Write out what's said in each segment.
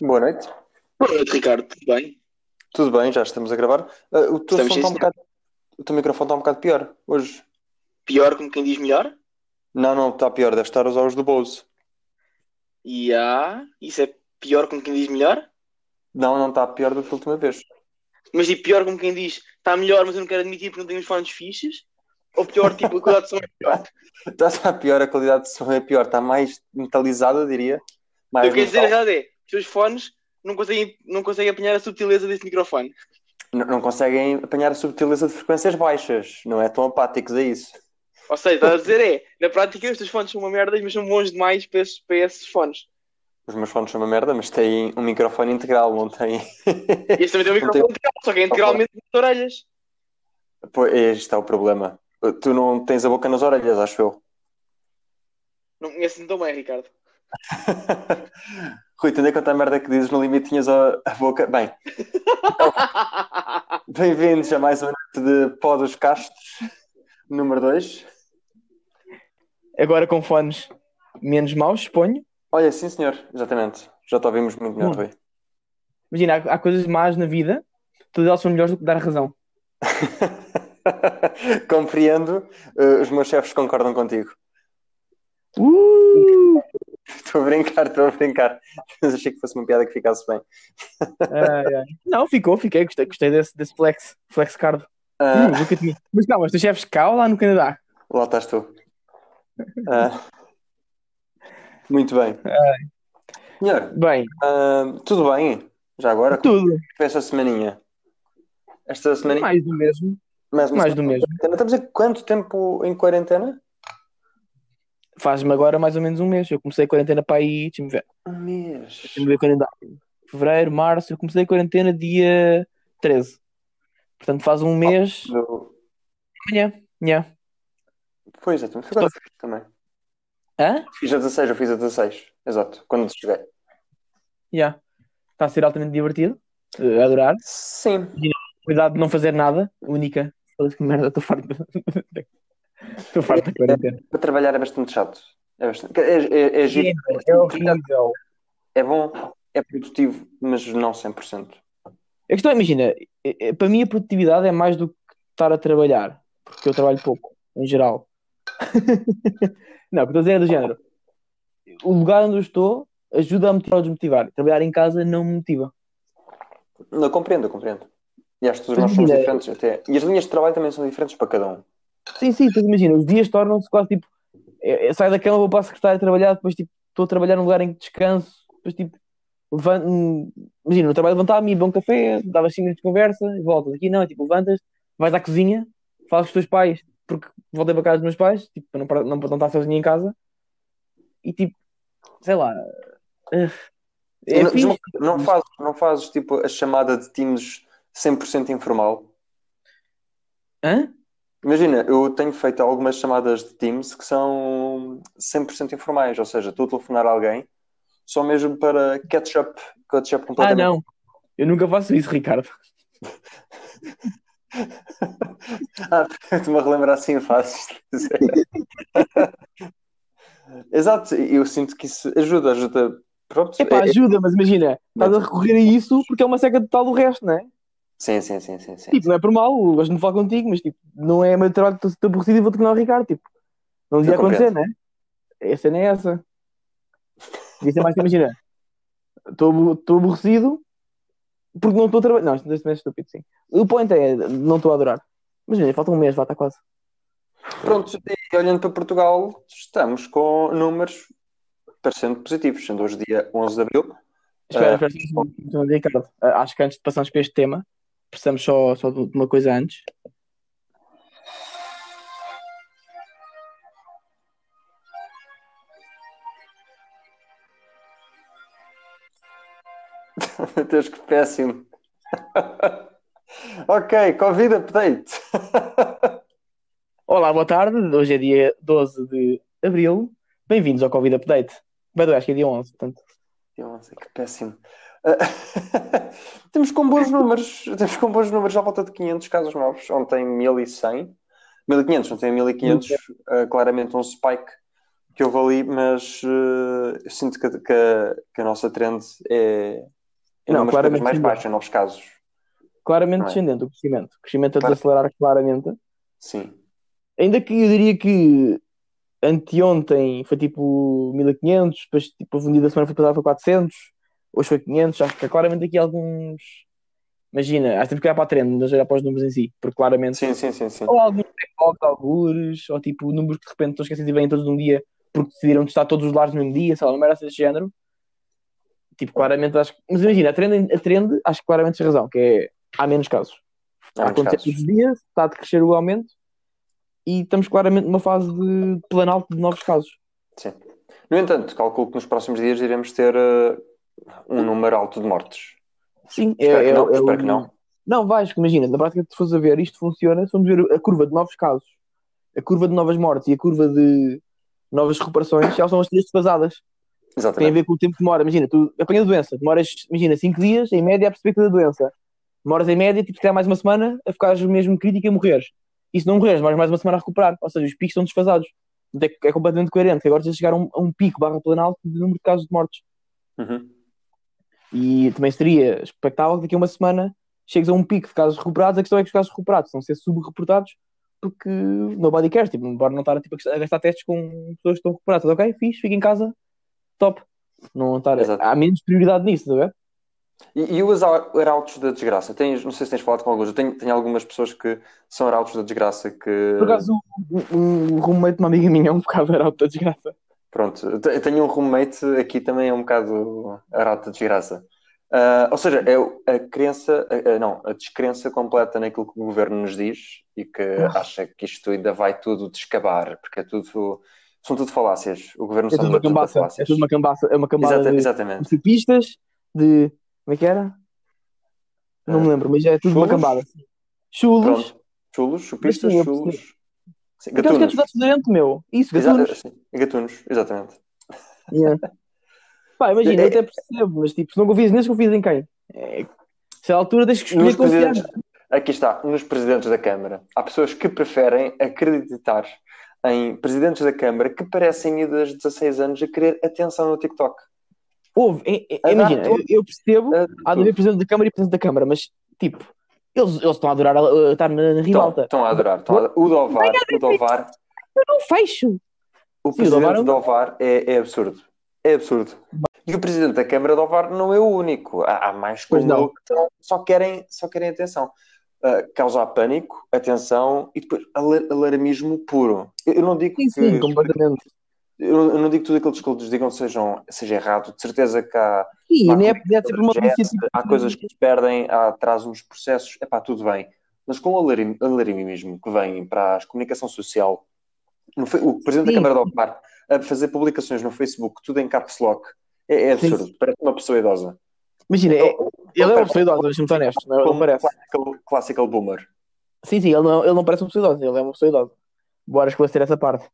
Boa noite. Boa noite, Ricardo. Tudo bem? Tudo bem, já estamos a gravar. Ah, o teu está um sim, bocado... O teu microfone está um bocado pior hoje. Pior como quem diz melhor? Não, não, está pior. Deve estar a usar os do Bose. E há... Isso é pior como quem diz melhor? Não, não está pior do que a última vez. Mas e pior como quem diz está melhor, mas eu não quero admitir porque não tenho os fones fixes? Ou pior, tipo, a qualidade de som é pior? Está, está pior, a qualidade de som é pior. Está mais metalizada, diria. Mais Eu quero dizer, a realidade é, os teus fones não conseguem, não conseguem apanhar a subtileza desse microfone. Não, não conseguem apanhar a subtileza de frequências baixas. Não é tão apáticos a isso. Ou seja, estás a dizer é, na prática os teus fones são uma merda, mas são bons demais para esses, para esses fones. Os meus fones são uma merda, mas têm um microfone integral, não têm. Este também tem um Não tem- microfone integral, só que é integralmente nas orelhas. Pois, este é o problema. Tu não tens a boca nas orelhas, acho eu. Não conheço tão bem, Ricardo. Rui, tendo em conta a merda que dizes, no limite tinhas a, a boca. Bem, bem-vindos a mais uma noite de Pó dos Castos, número 2. Agora com fones menos maus, suponho. Olha, sim senhor, exatamente. Já te ouvimos muito melhor, Hum. Rui. Imagina, há, há coisas más na vida, todas elas são melhores do que dar razão. Compreendo, eh, os meus chefes concordam contigo. Uh! Estou a brincar, estou a brincar. Mas achei que fosse uma piada que ficasse bem. Não, ficou, fiquei, gostei, gostei desse, desse flex, flex card. Ah, Hum, nunca tinha. Mas calma, os teus chefes cá ou lá no Canadá? lá estás tu. Ah, muito bem. Senhor, Bem, ah, tudo bem? Já agora? tudo. Foi esta semaninha? Esta semaninha? Mais do mesmo. Mais, Mais do mesmo. Estamos há quanto tempo em quarentena? Faz-me agora mais ou menos um mês. Eu comecei a quarentena para aí, deixa-me ver. Um mês. Deixa-me ver. Fevereiro, março. Eu comecei a quarentena dia 13. Portanto, faz um mês. Eu- Amanhã. Amanhã. Foi exatamente. Foi fiz também. Hã? Fiz a 16, eu fiz a 16. Exato, quando cheguei. Já. Está a ser altamente divertido. A adorar. Sim. Cuidado de não fazer nada. Única. Que merda, estou farto. Estou farto da quarentena. Para trabalhar é bastante chato. É, bastante... é, é, é, giro. É horrível. É bom, é produtivo, mas não 100%. A questão é, imagina, é- é- para mim a produtividade é mais do que estar a trabalhar, porque eu trabalho pouco, em geral. Não, o que estou a dizer é do género. O lugar onde eu estou ajuda a motivar ou desmotivar. Trabalhar em casa não me motiva. Não, compreendo, eu compreendo. E acho que todos nós somos diferentes até. E as linhas de trabalho também são diferentes para cada um. Sim, sim, tu imagina, os dias tornam-se quase tipo. Eu, eu saio da cama, vou para a secretária trabalhar, depois tipo, estou a trabalhar num lugar em que descanso, depois tipo, levanto, imagina, no trabalho levantar-me, beber um café, dava 5 minutos de conversa e voltas. Aqui não, é tipo, levantas, vais à cozinha, falas com os teus pais, porque voltei para casa dos meus pais, tipo, para não, para não, para não estar sozinho em casa, e tipo, sei lá. É não, fixe. não fazes, não fazes tipo a chamada de Teams 100% informal. Hã? Imagina, eu tenho feito algumas chamadas de Teams que são 100% informais, ou seja, estou a telefonar a alguém só mesmo para catch up, catch up Ah, completamente. não. Eu nunca faço isso, Ricardo. ah, estou-me a relembrar assim fácil. Exato, eu sinto que isso ajuda, ajuda. Pronto, Epá, é- é- ajuda, mas imagina, estás a recorrer a isso porque é uma seca total do resto, não é? Sim, sim, sim, sim, sim. Tipo, não é por mal, gosto de falar contigo, mas tipo, não é meu trabalho, estou aborrecido e vou tornar o Ricardo, tipo, não devia acontecer, né? A cena é essa. Devia ser mais que imagina, estou aborrecido porque não estou a trabalhar. Não, isto é estúpido, sim. O point é, não estou a adorar. Mas imagina, falta um mês, vá, está quase. Pronto, e olhando para Portugal, estamos com números parecendo positivos, sendo hoje dia 11 de Abril. Espera, Ah. espera, um Ricardo. Ah, Acho que antes de passarmos para este tema, precisamos só, só de uma coisa antes. Meu Deus, que péssimo. ok, Covid update. Olá, boa tarde. Hoje é dia 12 de Abril. Bem-vindos ao Covid Update. Way, acho que é dia 11, portanto. Nossa, que péssimo. Ah, temos com bons números, temos com bons números à volta de 500 casos novos. Ontem 1100, 1500, ontem 1500, ah, claramente um spike que houve ali, mas eh, eu sinto que, que a, que a nossa trend é, é Não, claramente mais sim. baixas, novos casos. Claramente é? descendente o crescimento. O crescimento a Claro. desacelerar claramente. Sim. Ainda que eu diria que anteontem foi tipo 1500, depois tipo, um dia da semana foi passada foi 400, hoje foi 500. Acho que há claramente aqui alguns. Imagina, acho que olhar para a trend, não olhar para os números em si, porque claramente. Sim, sim, sim, sim. Ou alguns backlogs, alguns, ou tipo números que de repente estão esquecidos e vêm todos num dia porque decidiram testar todos os lares no mesmo dia, sei lá, não era desse género. Tipo, claramente acho que. Mas imagina, a trend, a trend acho que claramente tens razão, que é há menos casos. Há muitos acontecer casos. todos os dias, está a crescer o aumento e estamos claramente numa fase de planalto de novos casos. Sim. No entanto, calculo que nos próximos dias iremos ter eh, um número alto de mortes. Sim, é, Espero que é- não, é espero o- que não. Não, vais, imagina, na prática, se fores a ver, isto funciona, se formos ver a curva de novos casos, a curva de novas mortes e a curva de novas recuperações, elas são as três desfasadas. Tem a Exatamente. ver com o tempo que demora. Imagina, tu apanhas a doença, demoras, imagina, 5 dias em média a perceber que tens a doença. Demoras em média, tipo, se calhar mais uma semana a ficares mesmo crítico e a morreres. E se não morreres, demoras mais uma semana a recuperar. Ou seja, os picos são desfasados. É, é completamente coerente. que Agora tens de chegar a um, a um pico barra planalto de número de casos de mortes. Uhum. E também seria expectável que daqui a uma semana chegues a um pico de casos recuperados. A questão é que os casos recuperados estão a ser subreportados porque nobody cares. Tipo, embora não estar tipo, a gastar testes com pessoas que estão recuperadas. Ok, fixe, fica em casa, top. Não estar... Exato. Há menos prioridade nisso, a ver? E, e os ar- arautos da desgraça? Tens, não sei se tens falado com alguns. Eu tenho, tenho algumas pessoas que são arautos da desgraça que. Por acaso, um, um roommate de uma amiga minha é um bocado era alta desgraça. Pronto, eu te- eu tenho um roommate aqui também é um bocado arauto da desgraça. Ah, ou seja, é a crença, a- a- não, a descrença completa naquilo que o governo nos diz e que acha que isto ainda vai tudo descabar, porque é tudo, são tudo falácias. O governo É tudo uma a cambaça. É falácias. tudo uma cambaça. É uma cambada Exata- de exatamente. pistas, de. Como é que era? Não me lembro, mas é tudo uma chulos? cambada. Chulos. Pronto. Chulos, chupistas, chulos. Sim, gatunos. tudo acidente, meu. Isso, gatunos. sim, gatunos, exatamente. Yeah. Pá, imagina, É- eu até percebo, mas tipo, se não confias neles, confias em quem? É... Se à altura tens que escolher confiar. aqui está, nos presidentes da Câmara. Há pessoas que preferem acreditar em presidentes da Câmara que parecem miúdas de 16 anos a querer atenção no TikTok. Houve, é- é- A imagina, eu, eu percebo, A há de haver presidente da Câmara e presidente da Câmara, mas tipo, eles, eles estão a adorar uh, estar na, na Estão, ribalta. estão a adorar. Estão a. O Dovar, o Dovar, Eu não fecho. o Sim, o Dovar presidente é do Dovar é, é absurdo. É absurdo. E o presidente da Câmara do Ovar não é o único. Há, há mais como não. que só querem, só querem atenção. Ah, causar pânico, atenção e depois alar- alarmismo puro. Eu, eu não digo Sim, sim, que completamente. Eu, não digo tudo aquilo que eles digam sejam, seja errado. De certeza que há, Sim, há nem é, coisas é uma há coisas que se perdem, há atraso nos processos. É pá, tudo bem. Mas com o alarmismo que vem para a comunicação social, o presidente Sim. da Câmara de Opar a fazer publicações no Facebook, tudo em caps lock, é, é Sim. absurdo. Parece uma pessoa idosa. Imagina, é- ele é uma pessoa idosa, deixa-me ser honesto, não, não Como parece. classical, classical boomer. Sim, sim, ele não, ele não parece uma pessoa idosa, ele é uma pessoa idosa. Bora esclarecer essa parte.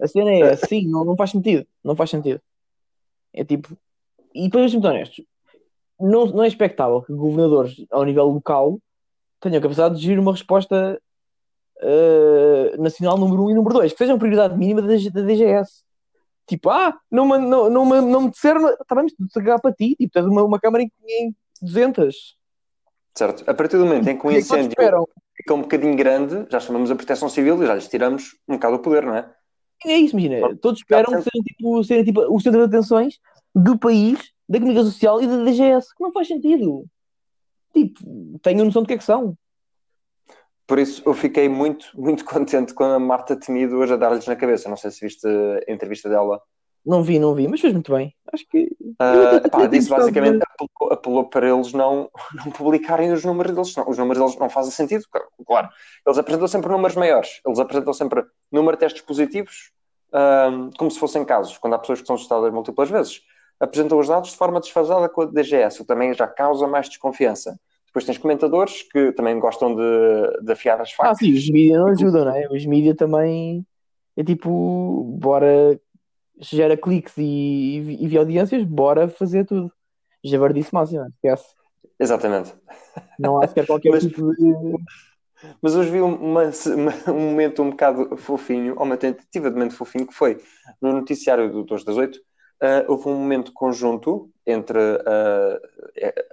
A cena é assim, não, não faz sentido. Não faz sentido. É tipo. E depois, deixa-me ser honesto, não, não é expectável que governadores ao nível local tenham capacidade de gerir uma resposta eh, nacional número 1 um e número 2, que sejam prioridade mínima da, da DGS. Tipo, ah, não me, não, não me, não me disseram, está bem, mas agarrar para ti, tipo, tens uma, uma câmara em, em 200. Certo? A partir do momento em que um é incêndio fica um bocadinho grande, já chamamos a proteção civil e já lhes tiramos um bocado o poder, não é? É isso, imagina. Todos esperam que sejam tipo, serem tipo, o centro de atenções do país, da comunicação social e da DGS, que não faz sentido. Tipo, tenho noção do que é que são. Por isso eu fiquei muito, muito contente com a Marta Temido hoje a dar-lhes na cabeça. Não sei se viste a entrevista dela. Não vi, não vi, mas fez muito bem. Acho que. Até- pá, disse basicamente, apelou, apelou para eles não, não publicarem os números deles. Não, os números deles não fazem sentido, claro. Eles apresentam sempre números maiores. Eles apresentam sempre número de testes positivos, ah, como se fossem casos, quando há pessoas que são testadas múltiplas vezes. Apresentam os dados de forma desfasada com a DGS, o que também já causa mais desconfiança. Depois tens comentadores que também gostam de, de afiar as Ah, facas. sim, os mídias não ajudam, não é? Os mídias também. É tipo, bora. Gera cliques e, e, e audiências, bora fazer tudo. Javardice máxima, esquece. Exatamente. Não há sequer qualquer Mas- tipo de. Mas hoje vi uma, uma, um momento um bocado fofinho, ou uma tentativa de momento fofinho, que foi no noticiário do 2 das 8, uh, houve um momento conjunto entre uh,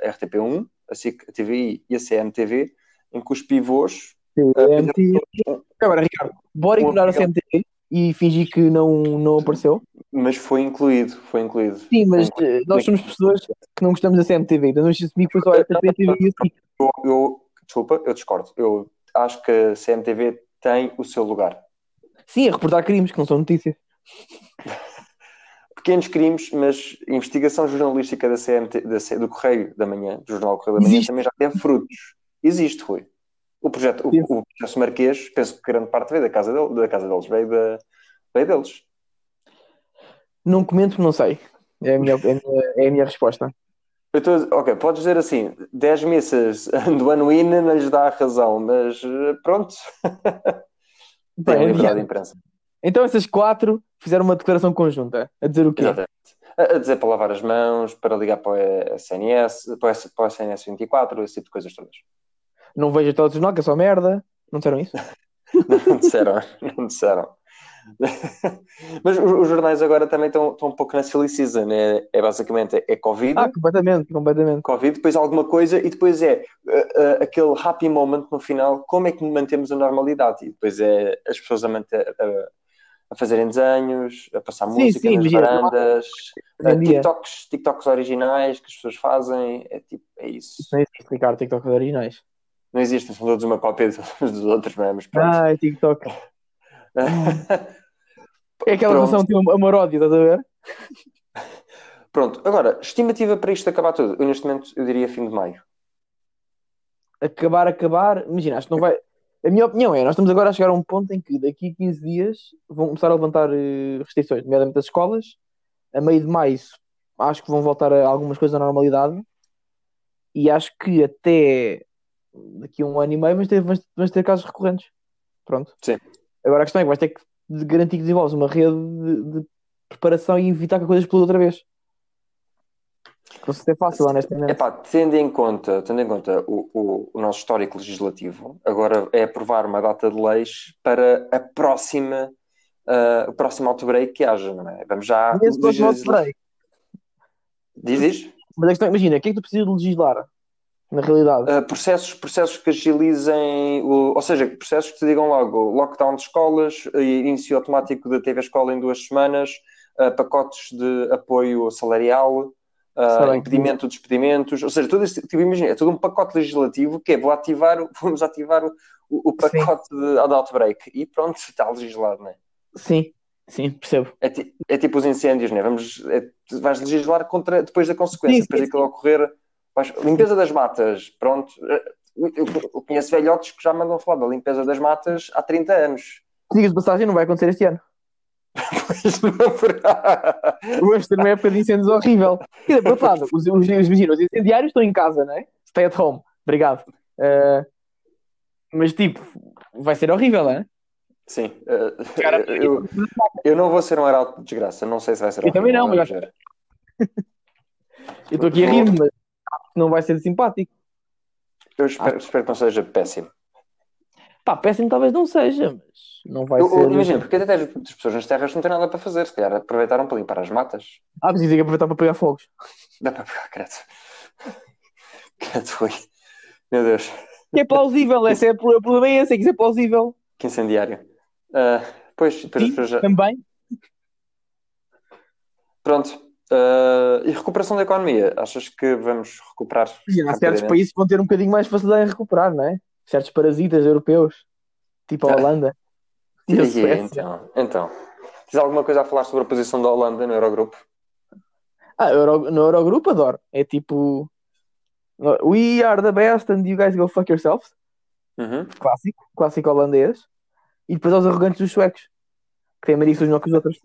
a RTP1, a SIC, a TVI e a CMTV, em que os pivôs. Uh, Agora, Ricardo, bora ignorar a CMTV e fingir que não, não apareceu. Mas foi incluído, foi incluído. Sim, mas nós somos pessoas que não gostamos da CMTV, então não assumi que foi só a RTP e a SIC. Eu, eu, desculpa, eu discordo. Eu acho que a CMTV tem o seu lugar. Sim, a reportar crimes, que não são notícias. Pequenos crimes, mas investigação jornalística da CMT, da, do Correio da Manhã, do Jornal Correio da Manhã, Existe. também já teve frutos. Existe, Rui. O projeto, o, o processo Marquês, penso que grande parte veio da casa, dele, da casa deles, veio, da, veio deles. Não comento, não sei. É a minha, é a minha, é a minha resposta. Tô, ok, podes dizer assim, 10 missas do ano IN não lhes dá a razão, mas eh, pronto. Tem liberdade de imprensa. Então essas quatro fizeram uma declaração conjunta, a dizer o quê? Exatamente. A, dizer para lavar as mãos, para ligar para o SNS, para o, para o SNS 24, esse tipo de coisas todas. Não vejo todos que é só merda. Não disseram isso? não disseram, não disseram. Mas os, jornais agora também estão, estão um pouco na silly season. É, é basicamente é Covid. Ah, completamente, completamente. Covid, depois alguma coisa e depois é uh, uh, aquele happy moment no final. Como é que mantemos a normalidade? E depois é as pessoas a, manter, a, a fazerem desenhos, a passar sim, música sim, nas varandas, uh, TikToks, TikToks originais que as pessoas fazem. É tipo, é isso. Isso não existe, Ricardo, TikToks originais. Não existem, são todos uma cópia dos outros, mas pronto. Ah, é TikTok. é aquela relação de amor-ódio, estás a ver? Pronto, agora, estimativa para isto acabar tudo. Eu, neste momento, eu diria fim de maio. Acabar, acabar, imagina, acho que não vai. A minha opinião é, nós estamos agora a chegar a um ponto em que daqui a 15 dias vão começar a levantar uh, restrições, nomeadamente das escolas. A meio de maio acho que vão voltar a algumas coisas à normalidade. E acho que até daqui a um ano e meio vamos ter, vamos ter casos recorrentes. Pronto. Sim. Agora a questão é que vais ter que garantir que desenvolves uma rede de, de preparação e evitar que a coisa exploda outra vez. Não se é fácil, honestamente. Epá, tendo em conta, tendo em conta o, o, o, nosso histórico legislativo, agora é aprovar uma data de leis para a próxima, uh, o próximo outbreak que haja, não é? Vamos já. Legislar... Diz, diz? Mas questão, imagina, o que é que tu precisas de legislar? Na realidade. Uh, processos, processos que agilizem, ou seja, processos que te digam logo lockdown de escolas, início automático da TV Escola em duas semanas, uh, pacotes de apoio salarial, uh, impedimento de despedimentos, ou seja, todo esse, tipo, imagina, é todo um pacote legislativo que é, vou ativar, vamos ativar o, o pacote de, de outbreak e pronto, está legislado, não é? Sim, sim, percebo. É, é tipo os incêndios, não é? Vamos, é, vais legislar contra, depois da consequência, sim, depois sim, daquilo ocorrer limpeza das matas, pronto. Eu conheço velhotes que já mandam falar da limpeza das matas há 30 anos. Diga de passagem, não vai acontecer este ano. pois não haverá. Vamos ter uma época de incêndios horrível. E por outro lado, os, os, os, os incendiários estão em casa, não é? Stay at home. Obrigado. Uh, mas tipo, vai ser horrível, não é? Sim. Uh, eu, eu, não vou ser um arauto de desgraça. Não sei se vai ser eu horrível. Eu também não, mas. eu estou aqui a rir, mas não vai ser simpático. Eu espero, ah. espero que não seja péssimo. Pá, péssimo talvez não seja, mas não vai eu, ser. Imagina, porque até as pessoas nas terras não têm nada para fazer, se calhar aproveitaram para limpar as matas. Ah, mas que aproveitar para pegar fogos. Dá para pegar, credo. Credo, foi. Meu Deus. Que é plausível, esse é o problema é esse, é que isso é plausível. Que incendiário. Uh, pois, Sim, já... também. Pronto, Uh, e recuperação da economia, achas que vamos recuperar? E há certos países que vão ter um bocadinho mais facilidade em recuperar, não é? Certos parasitas europeus, tipo a Holanda. E a então, então, tens alguma coisa a falar sobre a posição da Holanda no Eurogrupo? Ah, Euro, no Eurogrupo adoro. É tipo We are the best and you guys go fuck yourselves. Uhum. Clássico, clássico holandês. E depois aos arrogantes dos suecos, que têm maridos melhor que os outros.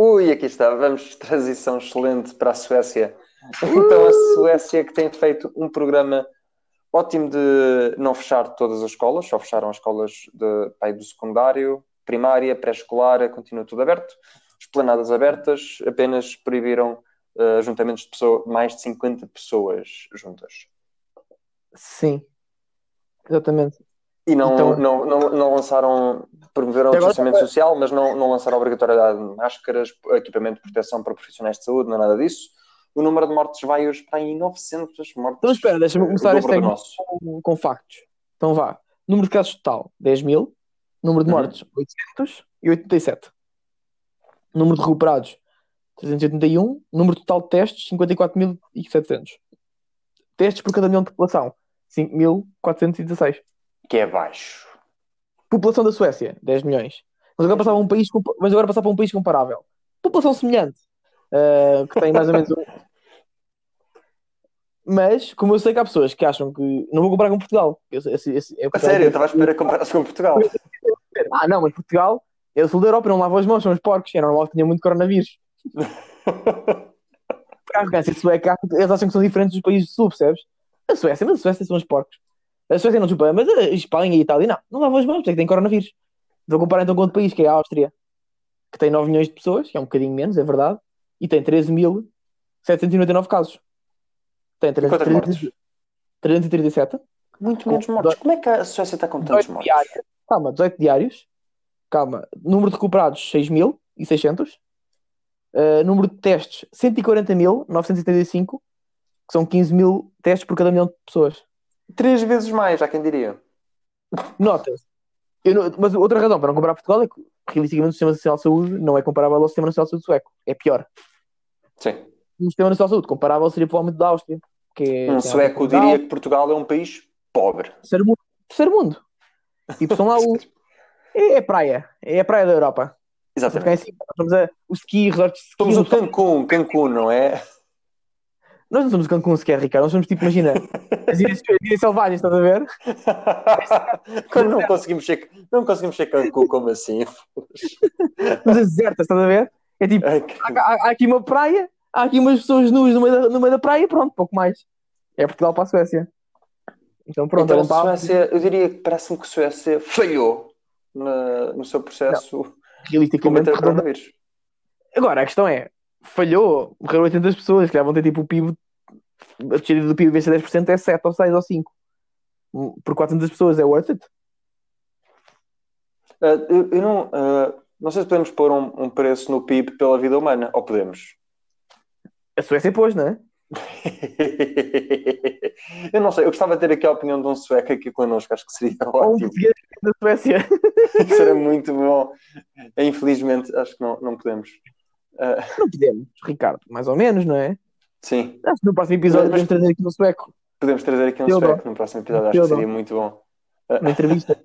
Ui, aqui está, vamos, transição excelente para a Suécia. Então, a Suécia que tem feito um programa ótimo de não fechar todas as escolas, só fecharam as escolas de, pai, do secundário, primária, pré-escolar, continua tudo aberto. Esplanadas abertas, apenas proibiram uh, ajuntamentos de pessoas, mais de 50 pessoas juntas. Sim, exatamente. E não, Então- não, não, não lançaram, promoveram o distanciamento social, mas não, não lançaram obrigatoriedade de máscaras, equipamento de proteção para profissionais de saúde, não é nada disso. O número de mortes vai hoje para aí 900 mortes. Então espera, deixa-me O começar este nosso. com, com factos. Então vá. Número de casos total, 10 mil. Número de Uhum. mortes, 887. Número de recuperados, 381. Número total de testes, 54.700. Testes por cada milhão de população, 5.416. Que é baixo. População da Suécia, 10 milhões. Mas agora passava um país, mas agora passar para um país comparável. População semelhante, eh, que tem mais ou menos um. Mas, como eu sei que há pessoas que acham que não vou comparar com Portugal. Eu, sei- esse- esse- é que A sério, eu estava a esperar comparar-se com Portugal. Ah, não, mas Portugal é o sul da Europa, não lavam as mãos, são os porcos. É normal que tenha muito coronavírus. A arrogância sueca, eles acham que são diferentes dos países do sul, percebes? A Suécia, mas a Suécia são os porcos. A Suécia não desculpa, mas a Espanha e Itália, não, não lavam as mãos, porque é que tem coronavírus. Vou comparar então com outro país, que é a Áustria, que tem 9 milhões de pessoas, que é um bocadinho menos, é verdade, e tem 13.799 casos. Tem E quantas 300 mortes? 337. Muito menos mortes. Como é que a Suécia está com tantos 18 mortes? diários. Calma, 18 diários. Calma. Número de recuperados, 6.600. Uh, número de testes, 140.975. Que são 15 mil testes por cada milhão de pessoas. Três vezes mais, há quem diria. Nota-se. Não- Mas outra razão para não comparar Portugal é que, realisticamente, o Sistema Nacional de Saúde não é comparável ao Sistema Nacional de Saúde sueco. É pior. Sim. O Sistema Nacional de Saúde comparável seria provavelmente da Áustria. Que é, Um sueco Portugal, diria que Portugal é um país pobre. Terceiro mundo. Terceiro mundo. Tipo, são lá o. É a praia. É a praia da Europa. Exatamente. cima. Nós somos a, o ski, resorts de ski. Somos o Cancún, Cancún, não é? Nós não somos o Cancún sequer, Ricardo. Nós somos tipo, imagina, as ilhas, as ilhas selvagens, estás a ver? Quando não conseguimos ser, não conseguimos ser Cancún, como assim? Mas as desertas, estás a ver? É tipo, Ai, há, há- há aqui uma praia, há aqui umas pessoas nuas no meio da, no meio da praia e pronto, pouco mais. É Portugal para a Suécia. Então pronto, Então, olhem a Suécia, eu diria que parece-me que a Suécia falhou na- no seu processo de realisticamente. combater o coronavírus. Agora, a questão é, falhou, morreram 800 pessoas, calhar vão ter tipo o PIB, a descida do PIB em vez de ser 10% é 7 ou 6 ou 5. Por 400 pessoas é worth it? Ah, eu, eu não, ah, não sei se podemos pôr um, um preço no PIB pela vida humana, ou podemos? A Suécia pôs, não é? eu não sei, eu gostava de ter aqui a opinião de um sueco aqui connosco, acho que seria Ou um ótimo. português da Suécia. Isso era muito bom. Infelizmente, acho que não, não podemos. Ah, Não podemos, Ricardo, mais ou menos, não é? sim, Acho que no próximo episódio podemos trazer aqui um sueco, podemos trazer aqui um Theodor. sueco no próximo episódio, acho que seria muito bom. uma entrevista.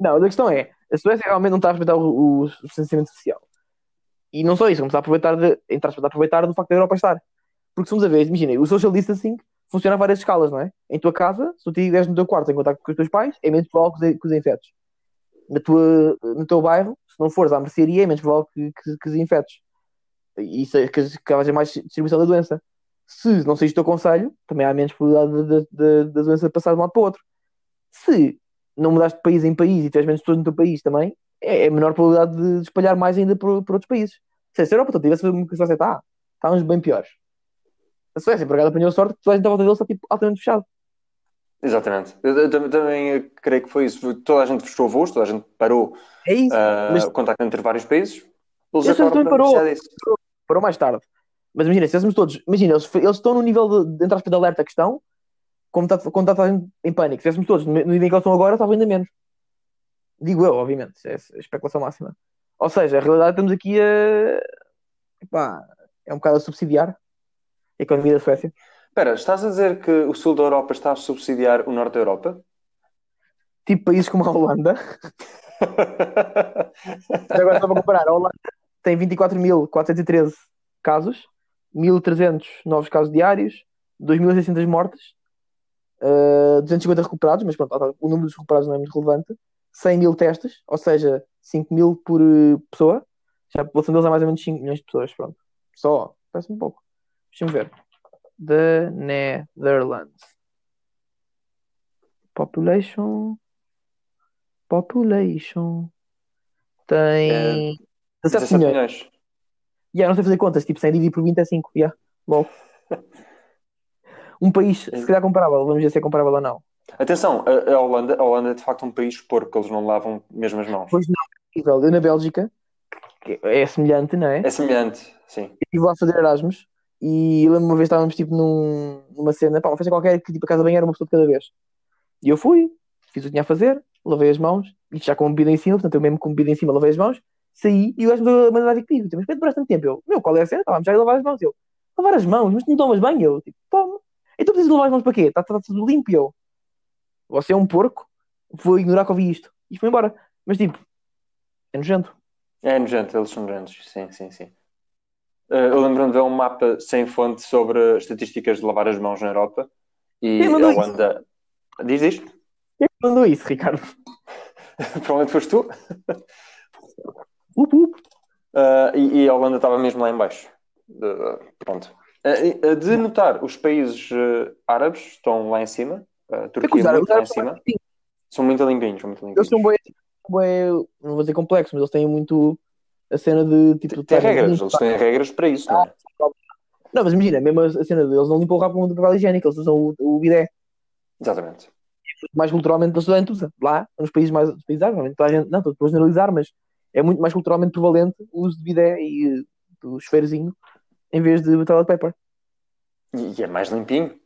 Não, a questão é, a Suécia realmente não está a respeitar o, o distanciamento social. E não só isso, está a aproveitar, de, está a aproveitar do facto da Europa estar. Porque se vamos a ver, imagina, o social distancing funciona a várias escalas, não é? Em tua casa, se tu estiveres no teu quarto em contato com os teus pais, é menos provável que os, que os infectes. Na tua, no teu bairro, se não fores à mercearia, é menos provável que, que, que os infectes. E isso é que, que haja mais distribuição da doença. Se não seguires o teu conselho, também há menos probabilidade de- de- de- da doença passar de um lado para o outro. Se não mudaste de país em país e tens menos pessoas no teu país também, é, é menor probabilidade de espalhar mais ainda para, outros países. Se a Europa toda tivesse uma Suécia está, está uns bem piores. A Suécia, por acaso, apanhou sorte que toda a gente volta dele está tipo, altamente fechado. Exatamente. Eu, eu tam- também eh, creio que foi isso. Toda a gente fechou voos, toda a gente parou É isso. ah, mas- o contacto entre vários países. Eles Esse acabaram por parou. disso. Parou mais tarde. Mas imagina, se estivéssemos todos, imagina, eles, eles estão no nível de, de entre aspas, de alerta que estão, como está, como está toda a gente em pânico. Se estivéssemos todos no nível em que eles estão agora, estava ainda menos. Digo eu, obviamente. É a especulação máxima. Ou seja, a realidade estamos aqui a. Epá, é um bocado a subsidiar a economia da Suécia. Espera, estás a dizer que o sul da Europa está a subsidiar o norte da Europa? Tipo países como a Holanda. Agora só para comparar, a Holanda tem 24.413 casos, 1.300 novos casos diários, 2.600 mortes, uh, 250 recuperados, mas pronto, o número dos recuperados não é muito relevante, 100 mil testes, ou seja, 5 mil por uh, pessoa, já a população deles é mais ou menos 5 milhões de pessoas, pronto. Só, parece um pouco. Deixa-me ver. The Netherlands. Population. Population. Tem 17 17 milhões. milhões. Yeah, não sei fazer contas, tipo 100 dividido por 20 é 5. Yeah. Lol. Um país, se calhar comparável, vamos ver se é comparável ou não. Atenção, a, a Holanda, a Holanda é de facto um país porco, eles não lavam mesmo as mãos. Pois não. Eu na Bélgica, é semelhante, não é? É semelhante, sim. Eu estive lá a fazer Erasmus e lembro uma vez estávamos tipo num, numa cena, pá, uma festa qualquer que tipo a casa bem era uma pessoa de cada vez. E eu fui, fiz o que tinha a fazer, lavei as mãos, e já com bebida em cima, portanto eu mesmo com bebida em cima lavei as mãos, saí e o gajo me mandou a comigo. Mas espera bastante tempo. Eu, meu, qual é a cena? Estávamos já a lavar as mãos. Eu, lavar as mãos? Mas não tomas banho? Eu, tipo, tomo. Então precisas lavar as mãos para quê? Está tá tudo limpo. Eu, você é um porco, vou ignorar que ouvi isto. E foi embora. Mas tipo, é nojento. É nojento, eles são nojentos, sim, sim, sim. Uh, eu lembro-me de ver um mapa sem fonte sobre estatísticas de lavar as mãos na Europa e a mandou isso? Holanda. Diz isto? Quem é que mandou isso, Ricardo? Provavelmente foste tu. Up, up. Uh, e, e a Holanda estava mesmo lá em baixo. Uh, pronto. Uh, de notar, os países árabes estão lá em cima. Uh, É Turquia árabes muito lá em cima. São muito limpinhos, muito limpinhos. Eles são bem, bem, não vou dizer complexos, mas eles têm muito a cena de tipo. Tem regras, eles têm regras para isso, não é? Não, mas imagina, mesmo a cena de eles não limpam o rabo com papel higiênico, eles usam o, o bidé. Exatamente. mais culturalmente toda a gente usa. Lá, nos países mais nos países árabes, normalmente toda a gente, não estou a generalizar, mas é muito mais culturalmente prevalente o uso de bidé e eh, do chuveirozinho em vez de toilet paper. E, e é mais limpinho.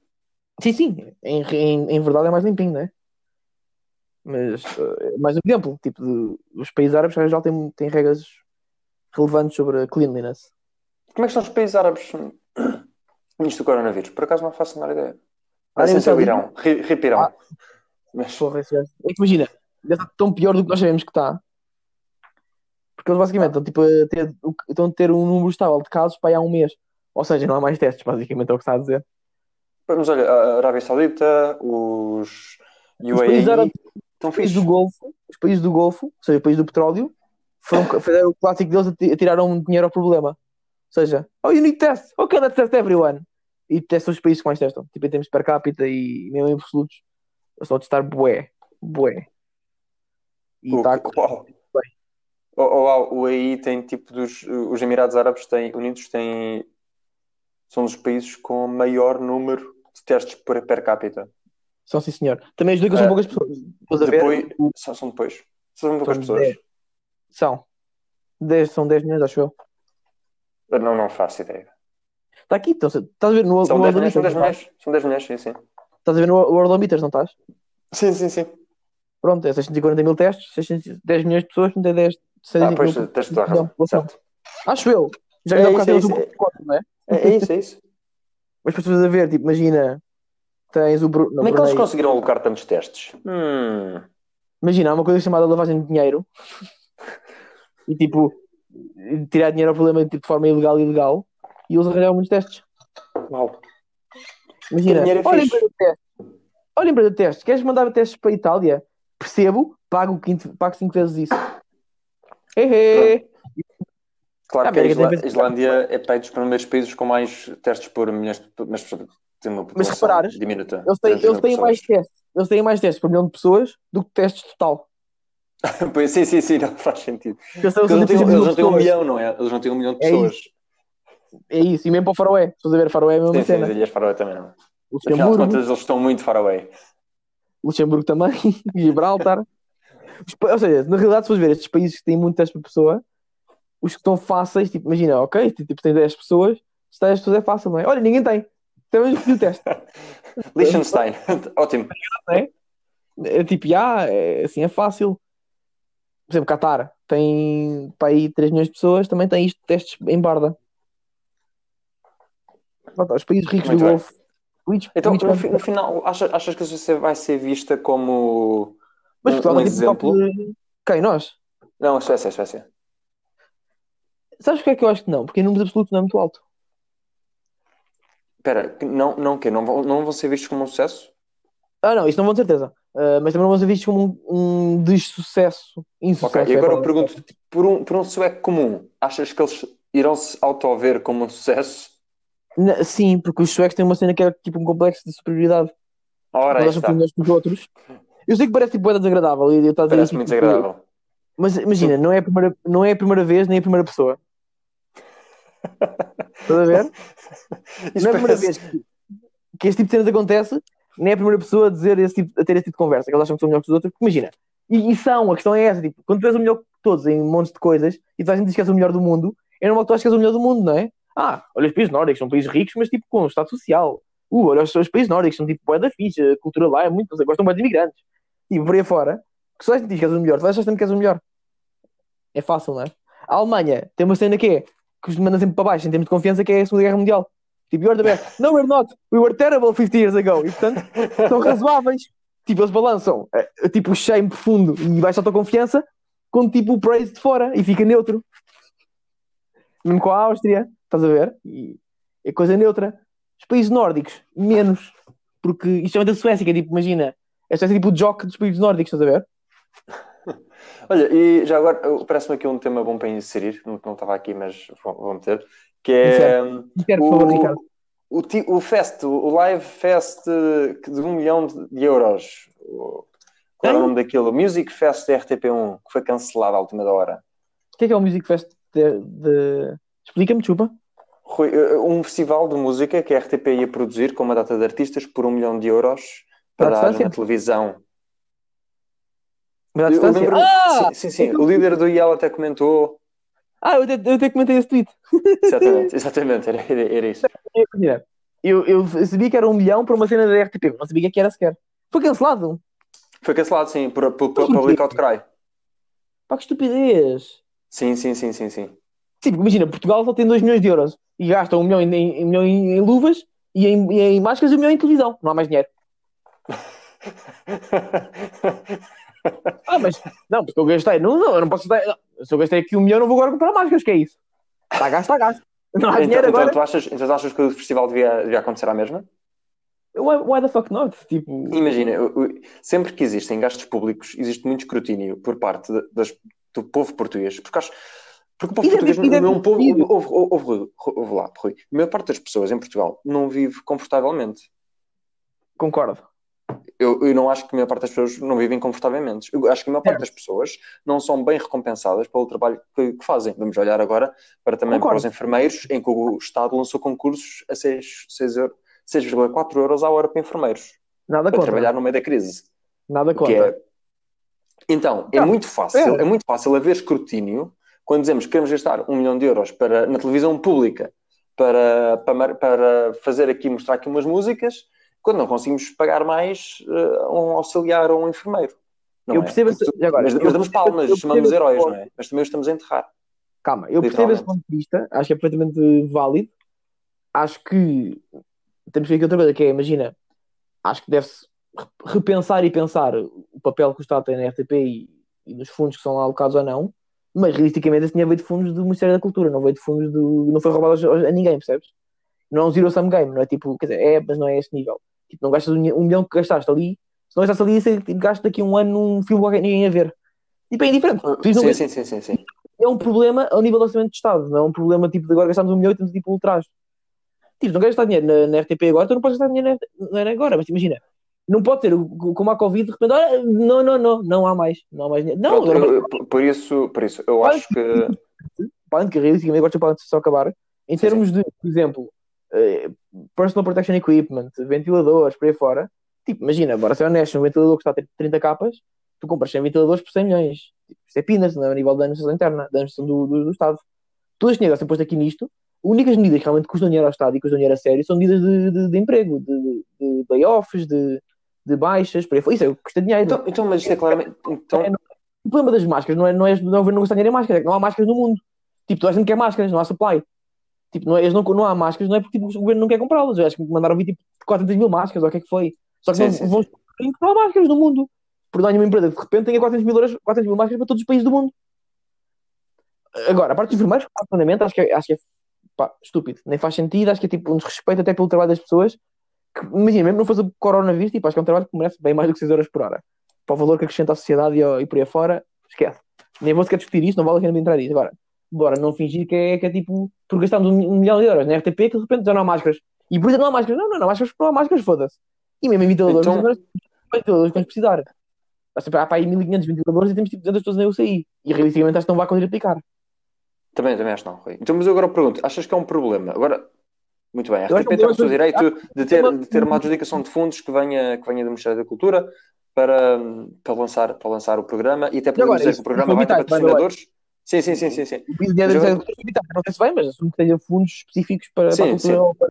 Sim, sim, em, em, em verdade é mais limpinho, não é? Mas, eh, mais um exemplo, tipo, de, os países árabes já têm, têm regras relevantes sobre a cleanliness. Como é que estão os países árabes nisto do coronavírus? Por acaso não faço a menor ideia. Ah, Vai eu ser o. Irão. Ri- Rip Irão. Ah. Mas, Porra. É que imagina, deve estar tão pior do que nós sabemos que está. Porque eles basicamente estão, tipo, a ter, estão a ter um número estável de casos para aí há um mês. Ou seja, não há mais testes, basicamente é o que está a dizer. mas olha, a Arábia Saudita, os Os países UAE árabes, estão os países do Golfo, os países do Golfo, ou seja, o país do petróleo, foram, fizeram o clássico deles, ati- atiraram dinheiro ao problema. Ou seja, oh, you need test, ok, let's test everyone. E testam os países que mais testam, tipo em termos per capita e mesmo em absolutos, eles estão a testar bué, bué. E está. Oh, oh, uau, o UAE tem tipo dos. Os Emirados Árabes têm, Unidos têm. São dos países com maior número de testes por per capita. São sim, senhor. Também as ligas são Ah, poucas pessoas. Ver? Depois. São, são depois. São poucas São pessoas. dez. São. 10, são 10 milhões, acho eu. Eu Não, não faço ideia. Está aqui, então, estás a ver no, São no 10 World milhões, são Meters, 10 não estás? milhões. São 10 milhões, sim, sim. Estás a ver no World Meters, não estás? Sim, sim, sim. Pronto, é 640 mil testes, 610 milhões de pessoas, não tem 10. Ah, 600 pois, mil- tens toda a milhão razão. de população. Certo. Acho eu. Já É ainda há isso, bocado é isso, um não é? É, é isso, é isso. Mas para estás a ver, tipo, imagina, tens o Bru- não, Como é que eles Brunei. conseguiram alocar tantos testes? Hum. Imagina, há uma coisa chamada lavagem de dinheiro e tipo, tirar dinheiro ao problema tipo, de forma ilegal e legal e eles arranjaram muitos testes. Uau. Imagina, é fixe. para o teste. Olhem para o teste. Queres mandar testes para a Itália? Percebo, pago, quinto, pago 5 vezes isso. Hehe. Claro Ah, que a vezes- Islândia é pai dos primeiros países com mais testes por milhões de pe- mas reparares, diminuta. Eles têm, 30 mil eles têm mais pessoas. testes. Eles têm mais testes por milhão de pessoas do que testes total. Pois, sim, sim, sim, não faz sentido. Eles, não têm, eles não têm um pessoas. milhão, não é? Eles não têm um milhão de É pessoas. É isso, e mesmo para o Faroé. Se a ver, Faroé é a mesma Sim, sim, cena. as Ilhas Faroé também não. Afinal de contas, eles estão muito far away. Luxemburgo também, Gibraltar. Ou seja, na realidade, se fores ver estes países que têm muito testes por pessoa, os que estão fáceis, tipo, imagina, ok, tipo, tem 10 pessoas, se tem 10 pessoas é fácil, não é? Olha, ninguém tem. Temos pedir o teste. Liechtenstein, ótimo. É tipo, já, é, assim é fácil. Por exemplo, Qatar tem para aí 3 milhões de pessoas, também tem isto testes em Barda. Pronto, Os países ricos Muito do. Golfo. Então, no, no final, achas, achas que você vai ser vista como Mas um, um é tipo top exemplo? de- Quem? Nós? Não, a Suécia, a Suécia. Sabes porque é que eu acho que não? Porque em números absolutos não é muito alto. Espera, que não, não, quê? não, não vão ser vistos como um sucesso? Ah, não, isso não vão de certeza. Ah, mas também não ser vistos como um, um dessucesso. Insucesso. Ok, e é agora a eu pergunto, por um, por um sueco comum, achas que eles irão se auto-ver como um sucesso? Na- Sim, porque os suecos têm uma cena que é tipo um complexo de superioridade. Ora, Eles está. acham que os outros. Eu sei que parece tipo bué desagradável. Eu a dizer Parece isso, muito tipo, desagradável. Mas imagina, não é, a primeira, não é a primeira vez nem a primeira pessoa. Estás a ver? Isso não é a primeira parece- vez que, que este tipo de cenas acontece. Nem é a primeira pessoa a, dizer esse tipo, a ter esse tipo de conversa, que eles acham que são melhores que os outros, porque imagina, e, e são, a questão é essa, tipo, quando tu és o melhor que todos em montes de coisas, e tu diz que és o melhor do mundo, é normal que tu achas que és o melhor do mundo, não é? Ah, olha os países nórdicos, são países ricos, mas tipo com estado social. Uh, olha os, países nórdicos, são tipo boa da ficha, a cultura lá é muito, gostam bem de imigrantes. Tipo, por aí fora, que só gente diz que és o melhor, tu vais achar sempre que és o melhor. É fácil, não é? A Alemanha tem uma cena que é, que os manda sempre para baixo, em termos de confiança, que é a Segunda Guerra Mundial. Tipo, you're the best. No, we're not. We were terrible 50 years ago. E, portanto, são razoáveis. Tipo, eles balançam, é, tipo, o shame profundo e baixa a tua confiança, com tipo o praise de fora e fica neutro. Mesmo com a Áustria, estás a ver? E é coisa neutra. Os países nórdicos, menos. Porque isto é da Suécia, que é tipo, imagina, esta é tipo o jock dos países nórdicos, estás a ver? Olha, e já agora parece-me aqui um tema bom para inserir, não, não estava aqui, mas vou, vou meter, que é Ricardo. o, o, o Fest, o Live Fest de um milhão de euros. Qual é o nome daquilo? Music Fest RTP1, que foi cancelado à última da hora. O que é que é o Music Fest de. de... Explica-me, desculpa. Rui, eh, um festival de música que a RTP ia produzir com uma data de artistas por um milhão de euros para dar na televisão. À lembro... ah! Sim, sim, sim. O líder do IEL até comentou. Ah, eu até, eu até comentei esse tweet. Exatamente, exatamente, era, era, era isso. Eu, eu sabia que era um milhão para uma cena da RTP, não sabia que era sequer. Foi cancelado. Foi cancelado, sim, por, por, por Public Outcry. Pá, que estupidez. Sim, sim, sim, sim, sim. Sim, imagina, Portugal só tem 2 milhões de euros e gasta 1 um milhão, em, em, milhão em, luvas e em, em máscaras e 1 um milhão em televisão. Não há mais dinheiro. ah, mas não, porque eu gastei. Não, não, eu não posso gastar. Se eu gastei aqui 1 um milhão, não vou agora comprar máscaras, que é isso? Está gasto, está gasto. Não há então, dinheiro então, agora. Tu achas, então achas que o festival devia, devia acontecer à mesma? Why, why the fuck not? Tipo... Imagina, sempre que existem gastos públicos, existe muito escrutínio por parte das, do povo português. Porque, acho, porque o povo português não é um povo. Ouve, ouve, ouve, lá, Rui. A maior parte das pessoas em Portugal não vive confortavelmente. Concordo. Eu, eu não acho que a maior parte das pessoas não vivem confortavelmente. Eu acho que a maior parte das pessoas não são bem recompensadas pelo trabalho que, que fazem. Vamos olhar agora para também Concordo. para os enfermeiros, em que o Estado lançou concursos a 6, 6 euros 6,4 euros à hora para enfermeiros. Nada para contra. trabalhar no meio da crise. Nada contra. É... Então, é muito fácil, é. é. muito fácil haver escrutínio quando dizemos que queremos gastar um milhão de euros para, na televisão pública para, para, para fazer aqui, mostrar aqui umas músicas, quando não conseguimos pagar mais uh, um auxiliar ou um enfermeiro. eu é? percebo Porque, agora, mas, mas damos palmas, chamamos heróis, não é? Mas também os estamos a enterrar. Calma, eu percebo esse ponto de vista, acho que é perfeitamente válido. Acho que temos que ver aqui outra coisa, que é, imagina, acho que deve-se repensar e pensar o papel que o Estado tem na RTP e, e nos fundos que são alocados ou não, mas realisticamente esse dinheiro veio de fundos do Ministério da Cultura, não veio de fundos do. não foi roubado a, a ninguém, percebes? Não é um zero sum game, não é tipo, quer dizer, é, mas não é esse nível. Tipo, não gastas um, um milhão que gastaste ali, se não gastaste ali, você tipo, gasta daqui a um ano num filme qualquer ninguém a ver. Tipo, é indiferente. Sim, sim, sim, sim, sim. É um problema ao nível do orçamento de Estado, não é um problema tipo de agora gastamos um milhão e temos tipo ultraje. Tipo, não gastar dinheiro na, na, RTP agora, tu não podes gastar dinheiro na, agora, mas imagina, não pode ter, como a Covid, de repente, ah, não, não, não, não há mais, não há mais dinheiro. Não, Pronto, eu, por, isso, por isso, eu acho que. Para que realisticamente, agora para só acabar, em termos sim. de, por exemplo, uh, personal protection equipment, ventiladores, por aí fora, tipo, imagina, bora ser honesto, um ventilador que está a ter 30 capas, tu compras 100 ventiladores por 100 milhões. Tipo, isso é pinas, não é a nível da administração interna, da administração do, do, do Estado. Todo este dinheiro posto aqui nisto, únicas medidas que realmente custam dinheiro ao Estado e custam dinheiro a sério são medidas de, de, de emprego, de, de layoffs, de, de baixas, por aí Isso é, custa dinheiro. Então, então mas isto é claramente. Então... É, o problema das máscaras não é, não é não, não gastar dinheiro em máscaras, é que não há máscaras no mundo. Tipo, toda a gente quer máscaras, não há supply. Tipo, não, é, não, não há máscaras, não é porque tipo, o governo não quer comprá-las. Eu acho que mandaram vir tipo 400 mil máscaras, ou o que é que foi. Só que sim, não, sim, vão comprar máscaras no mundo. Por dar uma empresa que de repente tenha 400 mil, euros, 400 mil máscaras para todos os países do mundo. Agora, a parte dos enfermeiros, fundamentalmente, acho que, é, acho que é pá, estúpido, nem faz sentido, acho que é tipo um desrespeito até pelo trabalho das pessoas. Que, imagina, mesmo não fosse o coronavírus, tipo, acho que é um trabalho que merece bem mais do que 6 horas por hora. Para o valor que acrescenta à sociedade e, e por aí fora, esquece. Nem vou sequer discutir isso, não vale a pena entrar nisso. Agora, bora não fingir que é, que é tipo, porque gastamos um, milhão de euros na RTP que de repente já não há máscaras. E por isso não há máscaras. Não, não, não há máscaras, não há máscaras, foda-se. E mesmo em ventiladores, então... ventiladores vamos precisar. Há para aí 1500 ventiladores e temos tipo 200 pessoas na UCI. E realisticamente acho que não vai conseguir aplicar. Também, também acho não, Rui. Então, mas eu agora pergunto, achas que é um problema? Agora, Muito bem, a RTP é tem o seu direito de ter, uma- de ter uma adjudicação de fundos que venha, que venha do Ministério da Cultura para, para, lançar, para lançar o programa e até podemos agora, dizer que o programa vai ter patrocinadores. Sim, sim, sim, sim, sim. O Mas dinheiro da Cultura não sei se vai, mas assumo que tenha fundos específicos para, Sim, para a cultura. sim. para-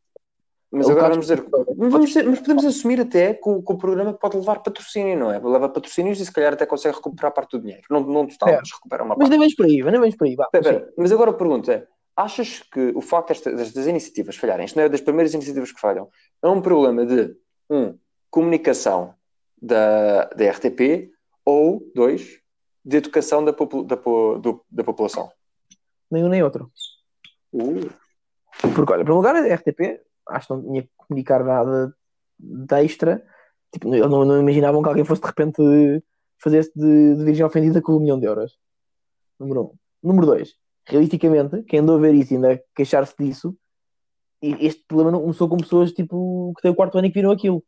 Mas É agora vamos dizer, vamos dizer, mas podemos assumir até que o, que o programa pode levar patrocínio, não é? Leva patrocínios e se calhar até consegue recuperar parte do dinheiro. Não, não total, É. mas recupera uma Mas parte. nem vens por aí, nem vens por aí. Vá, espera, Mas agora a pergunta é: achas que o facto destas, destas iniciativas falharem, isto não é das primeiras iniciativas que falham, é um problema de, um, comunicação da, da RTP ou, dois, de educação da, da, do- da população? Nem um nem outro. Uh, Porque, olha, para lugar, a RTP, acho que não tinha que comunicar nada de extra. Tipo, não, não imaginavam que alguém fosse de repente fazer-se de, de virgem ofendida com um milhão de euros. Número um. Número dois, realisticamente, quem andou a ver isso e ainda queixar-se disso, este problema não começou com pessoas tipo que têm o quarto ano e que viram aquilo.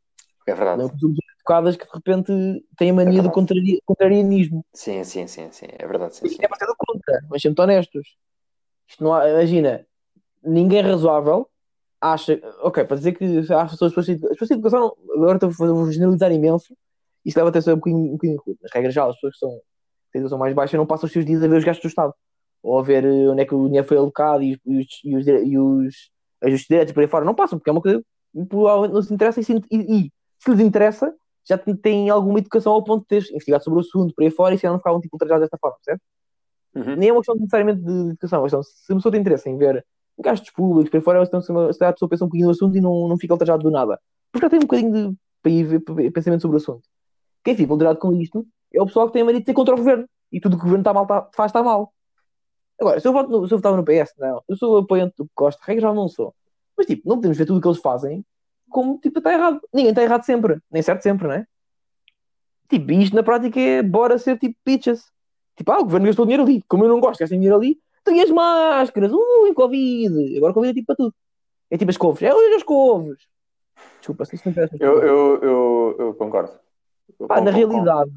é verdade. Não começou educadas que de repente têm a mania do contrari- contrarianismo. Sim, sim, sim, sim. É verdade, sim, sim. Isto é contra, mas sendo honestos. Isto não há, imagina, ninguém razoável acha, ok, para dizer que as pessoas as pessoas de educação, não- agora estou a vou generalizar imenso, isso leva até a ser um bocadinho, um bocadinho rude, mas regra já, as pessoas que são de educação mais baixa não passam os seus dias a ver os gastos do Estado, ou a ver eh, onde é que o dinheiro foi alocado e, os, e os, e os, e os ajustes diretos por aí fora, não passam, porque é uma coisa que provavelmente não se interessa e, e- e se lhes interessa, já têm- alguma educação ao ponto de ter investigado sobre o assunto por aí fora e se não ficavam tipo ultrajados desta forma, certo? Uhum. nem é uma questão necessariamente de educação, é uma questão, se a pessoa tem interesse em ver gastos públicos, por aí fora, então, se uma- se a pessoa pensa um bocadinho no assunto e não, não fica alterado do nada. Porque já tem um bocadinho de para ir ver- pensamento sobre o assunto. Quem fica alterado com isto é o pessoal que tem a mania de ser contra o governo e tudo o que o governo está mal, tá- faz está mal. Agora, se eu, voto no, se eu votava no PS, não, eu sou apoiante do Costa, regra já não sou. Mas tipo, não podemos ver tudo o que eles fazem como tipo está errado. Ninguém está errado sempre, nem certo sempre, não é? Tipo, isto na prática é bora ser tipo bitches. Tipo, ah, o governo gastou dinheiro ali. Como eu não gosto de gastar dinheiro ali, tem as máscaras. Ui, Covid. Agora Covid é tipo para tudo. É tipo as couves. É hoje as couves. Desculpa, se isso não interessa. Eu, eu, eu, eu concordo. Eu Pá, na concordo realidade,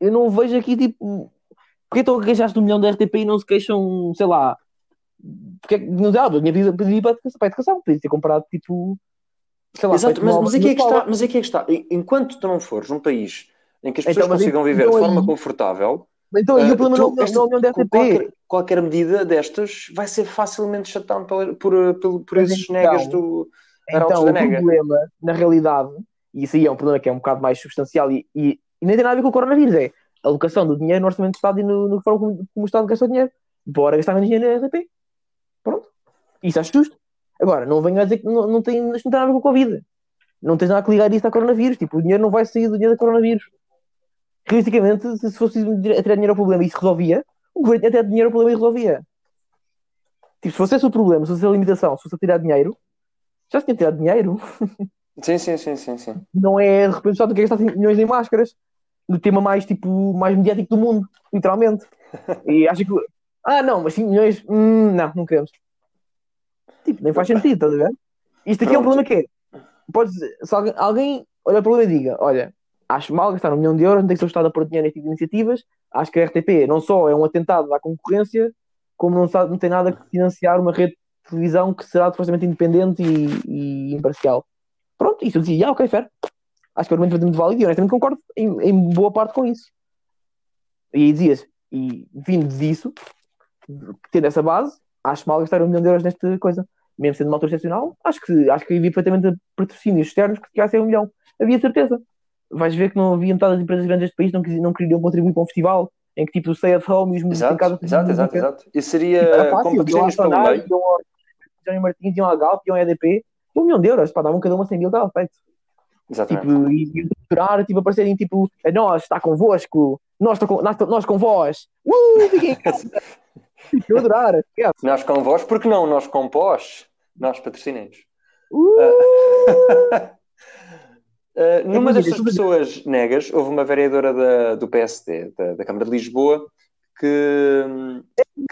eu não vejo aqui tipo. Porque estão a queixar-se do milhão da RTP e não se queixam, sei lá. Porque é que não dá, minha vida podia ir para a educação, podia ter comprado tipo. Sei lá, Exato, mas, uma mas aqui é que está, mas aqui é que está. E- Enquanto tu não fores um país em que as Então, pessoas mas consigam viver então de forma aí- confortável, Então eh, o problema tu- não, não esta- é o milhão da RTP. qualquer, qualquer medida destas vai ser facilmente chatão por, por, por, por Mas esses então, negas do Arautos Então, da o Nega. problema, na realidade, e isso aí é um problema que é um bocado mais substancial e, e, e nem tem nada a ver com o coronavírus, é a alocação do dinheiro no orçamento do Estado e no, no forma como, como o Estado gasta o dinheiro. Bora gastar menos dinheiro na RTP. Pronto. Isso acho justo. Agora, não venho a dizer que não, não, tem, não tem nada a ver com o Covid. Não tens nada que ligar isso ao coronavírus. Tipo, o dinheiro não vai sair do dinheiro do coronavírus. Realisticamente, se, se fosse a tirar dinheiro ao problema e isso resolvia, o governo tinha até dinheiro ao problema e resolvia. Tipo, se fosse esse o problema, se fosse a limitação, se fosse a tirar dinheiro, já se tinha tirado dinheiro. Sim, sim, sim, sim, sim. não é de repente só do que gastar 5 milhões em máscaras no tema mais tipo mais mediático do mundo, literalmente. E acho que ah não, mas 5 milhões, hum, não, não queremos. Tipo, nem faz sentido, estás a ver? Isto aqui é um Pronto. problema que é. Pode dizer, se alguém, alguém olha para o problema e diga: Olha, acho mal gastar um milhão de euros, não tem que ser o Estado a pôr dinheiro neste tipo de iniciativas. Acho que a RTP não só é um atentado à concorrência, como não, sabe, não tem nada que financiar uma rede de televisão que será supostamente independente e, e imparcial. Pronto, isso eu dizia: ah, ok, fair. Acho que o argumento é muito válido e honestamente concordo em, em boa parte com isso. E aí dizias, e vindo disso, tendo essa base, acho mal gastar um milhão de euros nesta coisa. Mesmo sendo uma altura excepcional, acho que, acho que havia perfeitamente patrocínios externos que chegassem a um milhão. Havia certeza. Vais ver que não havia metade das empresas grandes deste país que não, quis- não queriam contribuir para um festival em que tipo o stay at home e os músicos em casa Exato, exato, exato. E seria com fácil, patrocínios pelo Sonai, meio. Johnny Martins, iam à Galp, iam à EDP, um milhão de euros, pá, davam cada uma 100 mil, estava feito. Exatamente. Tipo, e, e capturar, tipo, aparecerem, tipo, a nós, está convosco, nós, tô com, nós, nós com vós, uh, fiquem em casa. Eu adorar, esquece. Nós com vós, porque não? Nós com pós, nós patrocinamos. Uh, Uh, numa Imagina, destas pessoas negas, houve uma vereadora da, do PSD, da, da Câmara de Lisboa, que,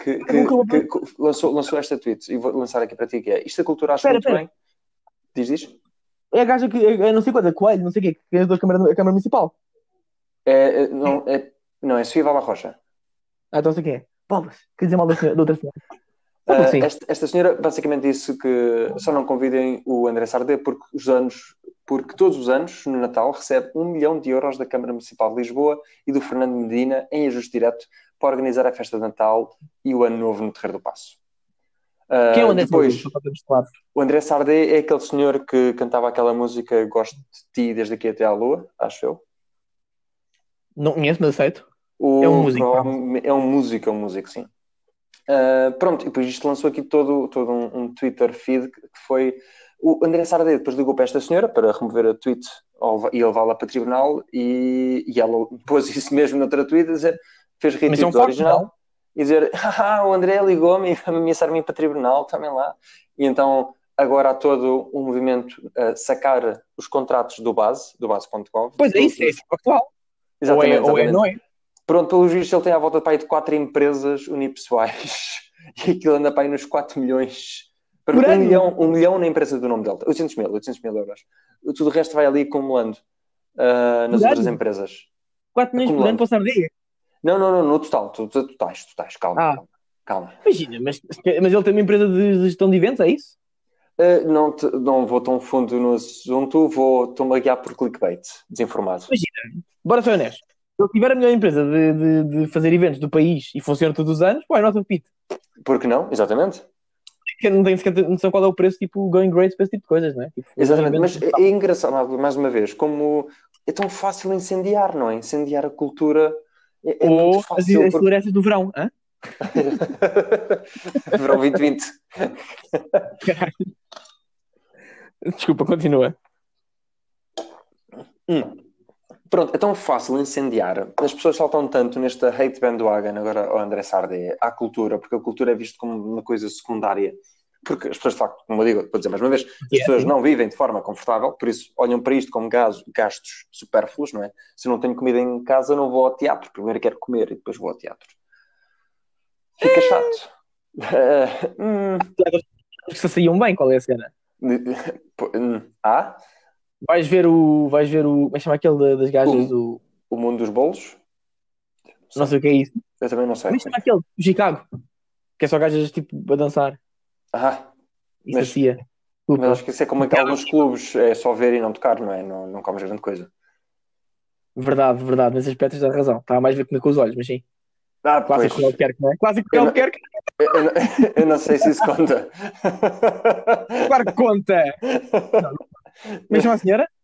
que, que- que- lançou, lançou esta tweet, e vou lançar aqui para ti, que é, isto a cultura acha Espera, muito espera. bem. Diz, diz. é a gaja que, é, não sei quanto, é Coelho, não sei o quê, que é da Câmara, a Câmara Municipal. É, é, não, é, não, é Sofia Vala Rocha. Ah, então sei quem é. Bolas, quer dizer mal da, senhora, da outra senhora. Como Ah, assim? esta, esta senhora basicamente disse que só não convidem o André Sardé porque os anos, porque todos os anos, no Natal, recebe um milhão de euros da Câmara Municipal de Lisboa e do Fernando Medina em ajuste direto para organizar a festa de Natal e o Ano Novo no Terreiro do Passo. Ah, Quem é o André depois, Sardé? O André Sardé é aquele senhor que cantava aquela música Gosto de Ti desde aqui até à Lua, acho eu. Não conheço, mas aceito. O- É um músico, É um músico, é um músico, sim. Ah, pronto, e depois isto lançou aqui todo, todo um, um Twitter feed que foi. O André Sardé depois ligou para esta senhora para remover a tweet e levá-la para tribunal e, e ela pôs isso mesmo noutra tweet a dizer, fez Mas é um retweet do original não? e dizer ah, o André ligou-me e vai-me ameaçar-me para tribunal, também lá. E então agora há todo um movimento a sacar os contratos do base, do base.gov. Pois é, isso é factual. Ou é, Exatamente, ou é, exatamente. não é? Pronto, pelo visto ele tem à volta para aí de quatro empresas unipessoais e aquilo anda para aí nos 4 milhões. Para Por um, milhão, um milhão na empresa do nome dele. 800 mil, 800 mil euros. Tudo o resto vai ali acumulando ah, nas outras empresas. 4 milhões por ano para o Sardinha. Não, não, não, no total. tu- tu- Totais, totais. Calma, Ah. calma. calma. Imagina, mas, mas ele tem uma empresa de de gestão de eventos, é isso? Ah, não, te- não vou tão fundo no assunto, vou estou-me a guiar por clickbait, desinformado. Bora ser honesto. Se ele tiver a melhor empresa de, de, de fazer eventos do país e funciona todos os anos, pô, é nota repito. Por que não? Exatamente. Não tenho sequer noção qual é o preço, tipo, going great para esse tipo de coisas, não é? Tipo, Exatamente, mas é, é engraçado, mais uma vez, como é tão fácil incendiar, não é? Incendiar a cultura é, é Ou muito as, fácil. as porque- florestas do verão, hã? Verão 2020. Caralho. Desculpa, continua. Pronto, é tão fácil incendiar. As pessoas saltam tanto nesta hate bandwagon agora ao André Sardé, à cultura, porque a cultura é vista como uma coisa secundária. Porque as pessoas, de facto, como eu digo, vou dizer mais uma vez, as pessoas não vivem de forma confortável, por isso olham para isto como gasto- gastos supérfluos, não é? Se não tenho comida em casa, não vou ao teatro. Primeiro quero comer e depois vou ao teatro. Fica chato. Eh, hum, se saíam bem, qual é a cena? hum, ah? Vais ver o. Vais ver o. Como é que chama aquele da- das gajas O- do. O mundo dos bolos? Não sei o que é isso. Eu também não sei. Como é que chama aquele? O Chicago. Que é só gajas tipo a dançar. Ah, Isso Mas- assim é. mas acho que isso é como aqueles nos clubes, é só ver e não tocar, não é? Não, não comes grande coisa. Verdade, verdade. Nesse aspecto tens razão. Estava mais a ver comer com os olhos, mas sim. Ah, Clássico pois. que Albuquerque, não é? Clássico que Eu não- Albuquerque. Eu, eu não- eu não sei se isso conta. Claro que conta. É chama a senhora?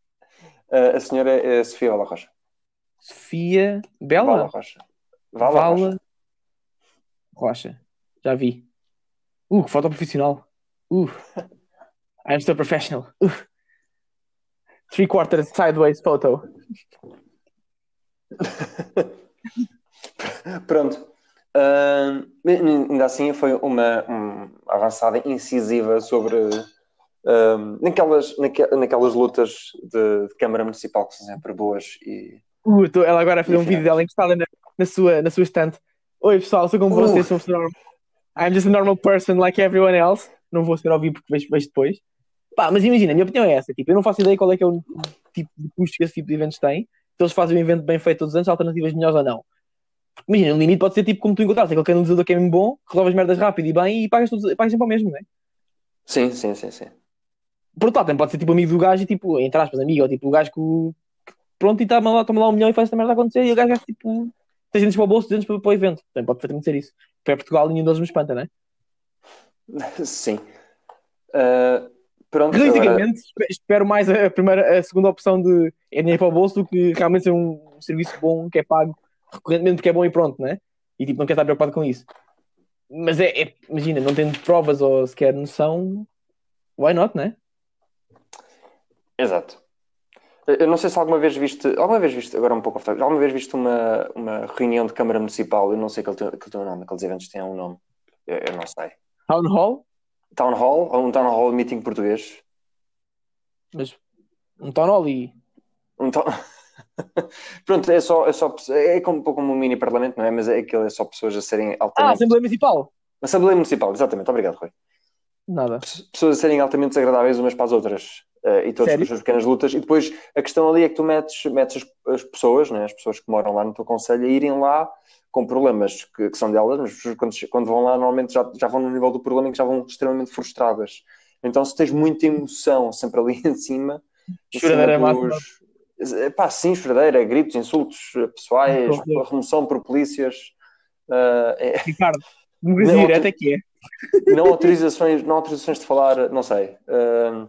Ah, a senhora é a Sofia Vala Rocha. Sofia Vala Bela? Rocha. Vala Rocha. Vala Rocha. Já vi. Uh, que foto profissional. Uh. I'm so professional. Uh. Three quarters sideways photo. Pronto. Ah, ainda assim foi uma, uma avançada incisiva sobre ah, naquelas, naque- naquelas lutas de, de Câmara Municipal que são sempre boas e Uh, tô- ela agora a fazer um vídeo dela encostada na, na sua, na sua estante. Oi pessoal, sou como Uh. vocês, sou normal. I'm just a normal person like everyone else. Não vou ser ao vivo porque vejo, vejo depois. Pá, mas imagina, a minha opinião é essa. Tipo, eu não faço ideia qual é que é o tipo de custo que esse tipo de eventos tem. Se eles fazem um evento bem feito todos os anos, alternativas melhores ou não. Imagina, o limite pode ser tipo como tu encontraste, aquele canalizador que é mesmo bom, resolve as merdas rápido e bem e pagas, tudo, pagas sempre ao mesmo, não é? sim, sim, sim, sim. Por outro lado, também pode ser tipo amigo do gajo e tipo, entre aspas, amigo, ou tipo o gajo que, pronto e toma lá, toma lá um milhão e faz esta merda acontecer e o gajo é tipo 300 para o bolso, 200 para, para o evento. Também pode perfeitamente ser isso. Para Portugal, nenhum deles me espanta, não é? Sim. Ah, pronto, agora, Realisticamente, espe- espero mais a, primeira, a segunda opção de é dinheiro para o bolso do que realmente ser um serviço bom que é pago recorrentemente porque é bom e pronto, não é? E tipo, não quer estar preocupado com isso. Mas é, é- imagina, não tendo provas ou sequer noção, why not, não é? Exato. Eu não sei se alguma vez viste, alguma vez viste, agora um pouco off alguma vez viste uma, uma reunião de Câmara Municipal, eu não sei que ele tem, um nome, aqueles eventos têm um nome, eu, eu não sei. Town Hall, Town Hall, ou um Town Hall meeting português? mas um town hall e Um town... Pronto, é só, é só, é como, um pouco como um mini parlamento, não é? Mas é aquilo, é só pessoas a serem Ah, altamente... Assembleia Municipal! Assembleia Municipal, exatamente, obrigado, Rui. Nada. Pessoas a serem altamente desagradáveis umas para as outras. Uh, e todas as suas pequenas lutas. E depois a questão ali é que tu metes, metes as, as pessoas, né, as pessoas que moram lá no teu conselho, a irem lá com problemas que, que são delas, mas quando, quando vão lá normalmente já, já vão no nível do problema em que já vão extremamente frustradas. Então se tens muita emoção sempre ali em cima, Choradeira dos- eh, Pá, sim, choradeira, gritos, insultos eh, pessoais, ver. remoção por polícias, eh, é- Ricardo, democracia direta é que é. não autorizações, não autorizações de falar, não sei. eh,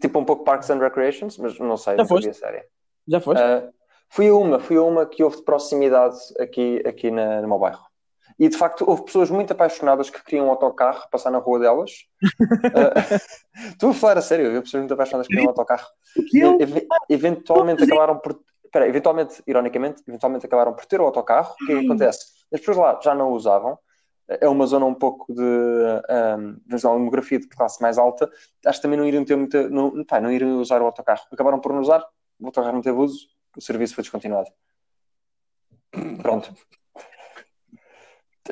tipo um pouco Parks and Recreations, mas não sei, Já não sabia foste? a série. Já foste? Uh, fui a uma, fui a uma que houve de proximidade aqui, aqui na, no meu bairro. E de facto houve pessoas muito apaixonadas que queriam um autocarro passar na rua delas. Uh, Estou a falar a sério, havia pessoas muito apaixonadas que queriam um autocarro. E, Eu? ev- eventualmente acabaram por. Espera, eventualmente, ironicamente, eventualmente acabaram por ter o autocarro. O que é que acontece? As pessoas lá já não o usavam. É uma zona um pouco de um, uma demografia de classe mais alta. Acho que também não iriam ter muita. Não, pá, não iriam usar o autocarro. Acabaram por não usar, o autocarro não teve uso, o serviço foi descontinuado. Pronto.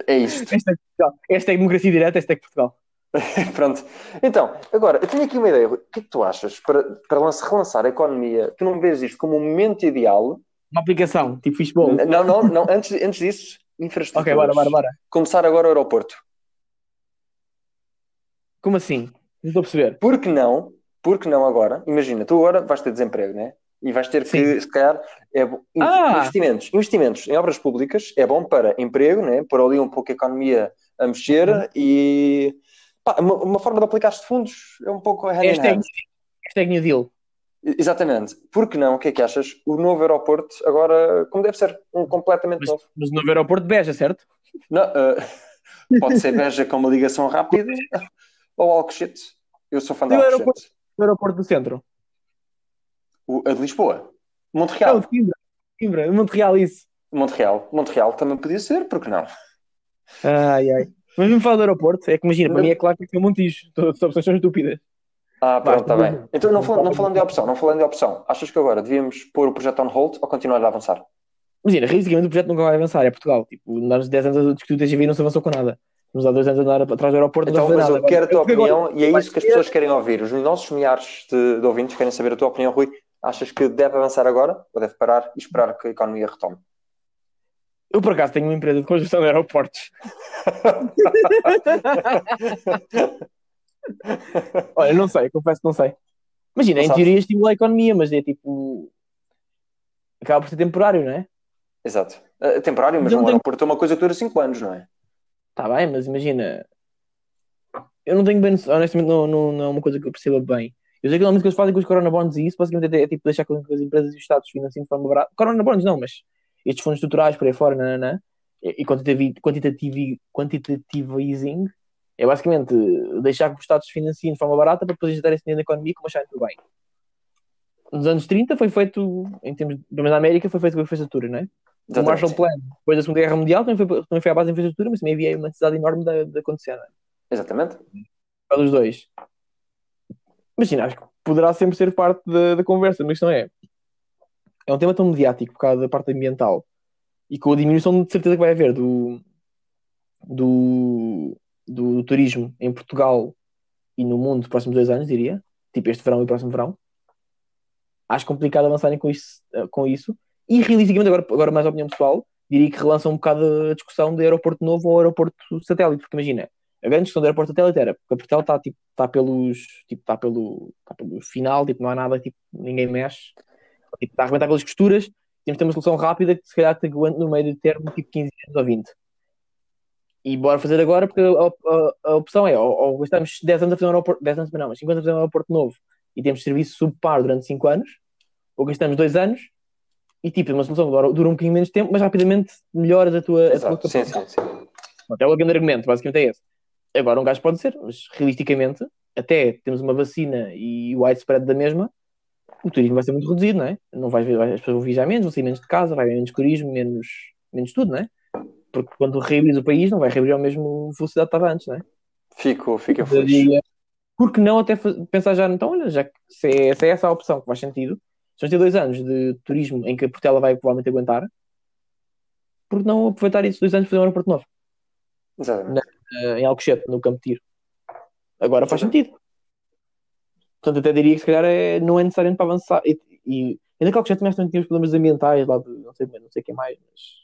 É isto. Esta é Portugal. Esta é democracia direta, esta é Portugal. Pronto. Então, agora, eu tenho aqui uma ideia. O que é que tu achas para, para lança- relançar a economia? Tu não vês isto como um momento ideal? Uma aplicação, tipo fishbowl. Não, não, não. Antes, antes disso, infraestrutura. Ok, bora, bora, bora. Começar agora o aeroporto. Como assim? Não estou a perceber. Por que não? Por que não agora? Imagina, tu agora vais ter desemprego, né? E vais ter que, Sim. se calhar, é, bo- Ah! investimentos. Investimentos em obras públicas é bom para emprego, né? Pôr ali um pouco a economia a mexer Uhum. e pá, uma, uma forma de aplicar este fundos é um pouco Hashtag, hand. hashtag New Deal. Exatamente. Por que não? O que é que achas? O novo aeroporto agora, como deve ser, um completamente Mas, novo. mas no novo aeroporto de Beja, certo? Não, eh, pode ser Beja com uma ligação rápida ou Alcochete. Eu sou fã de E o Alcochete. aeroporto? No aeroporto do centro. O, a de Lisboa. Não, Montreal. de Coimbra. Coimbra, Montreal, isso. Montreal. Montreal também podia ser, por que não? Ai, ai. Mas vamos falar do aeroporto. É que imagina, para mim é claro que ser um Montijo. Todas as opções são estúpidas. Ah, pronto, está bem. Então, não, fal- não falando de opção, não falando de opção, achas que agora devíamos pôr o projeto on hold ou continuar a avançar? Imagina, realisticamente o projeto nunca vai avançar. É Portugal. Tipo, nós 10 anos a discutir o TGV não se avançou com nada. Estamos há dois anos a andar atrás do aeroporto Então, mas eu nada. quero a tua opinião e é isso que as pessoas querem ouvir. Os nossos milhares de, de ouvintes querem saber a tua opinião, Rui. Achas que deve avançar agora ou deve parar e esperar que a economia retome? Eu, por acaso, tenho uma empresa de construção de aeroportos. Olha, não sei, confesso que não sei. Imagina, Não em sabes. teoria estimula a economia, mas é tipo. Acaba por ser temporário, não é? Exato. É temporário, mas Não um tem- aeroporto é uma coisa que dura 5 anos, não é? Está bem, mas imagina. Eu não tenho bem honestamente, não, não, não é uma coisa que eu perceba bem. Eu sei que normalmente o que eles fazem com os corona bonds e isso, basicamente é, é tipo deixar com que as empresas e os Estados financiem de forma barata. Corona bonds não, mas estes fundos estruturais por aí fora, nananã, e e quantitative, quantitative, quantitative easing é basicamente deixar que os Estados financiem de forma barata para depois injetar esse dinheiro na economia como acharem tudo bem. Nos anos 30 foi feito, em termos, menos na América, foi feito com a infraestrutura, não é? O Marshall sim. Plan, depois da Segunda Guerra Mundial, também foi, também foi à base da infraestrutura, mas também havia uma necessidade enorme de, de acontecer, não é? Exatamente. Pelos dois. Imagina, acho que poderá sempre ser parte da, da conversa, mas a questão é: é um tema tão mediático por causa da parte ambiental e com a diminuição de certeza que vai haver do, do, do, do turismo em Portugal e no mundo nos próximos dois anos, diria, tipo este verão e o próximo verão, acho complicado avançarem com isso. Com isso. E realisticamente, agora, agora mais a opinião pessoal, diria que relança um bocado a discussão de aeroporto novo ou aeroporto satélite, porque imagina, a grande questão do aeroporto satélite era porque a Portugal está tipo, tá pelos tipo, está pelo, tá pelo final, tipo, não há nada, tipo, ninguém mexe, tipo, está a arrebentar pelas costuras, temos de ter uma solução rápida que se calhar te aguente no meio de termo tipo 15 anos ou 20. E bora fazer agora, porque a, a- a opção é ou, ou gastamos 10 anos a fazer um aeroporto, 10 anos não, mas 50 anos a fazer um aeroporto novo e temos serviço subpar durante 5 anos, ou gastamos 2 anos e tipo, uma solução que dura, um bocadinho menos tempo, mas rapidamente melhoras a tua, a tua Exato. Sim, sim, sim. Pronto, é o grande argumento, basicamente é esse. Agora, um gajo pode ser, mas realisticamente, até temos uma vacina e o widespread da mesma, o turismo vai ser muito reduzido, não é? Não vai, vai, as pessoas vão viajar menos, vão sair menos de casa, vai haver menos turismo, menos, menos tudo, não é? Porque quando reabrir o país, não vai reabrir ao mesmo velocidade que estava antes, não é? Fico, fico Eu feliz. diria, por que não até pensar já, então, olha, já que se é, se é essa a opção que faz sentido, se vamos ter dois anos de turismo em que a Portela vai provavelmente aguentar, por que não aproveitar esses dois anos para fazer um aeroporto novo? Exatamente. eh, em Alcochete, no Campo de Tiro. Agora faz sentido. Portanto, até diria que se calhar é, não é necessário para avançar. E, e ainda que já também tinha os problemas ambientais lá de não sei, não sei quem mais, mas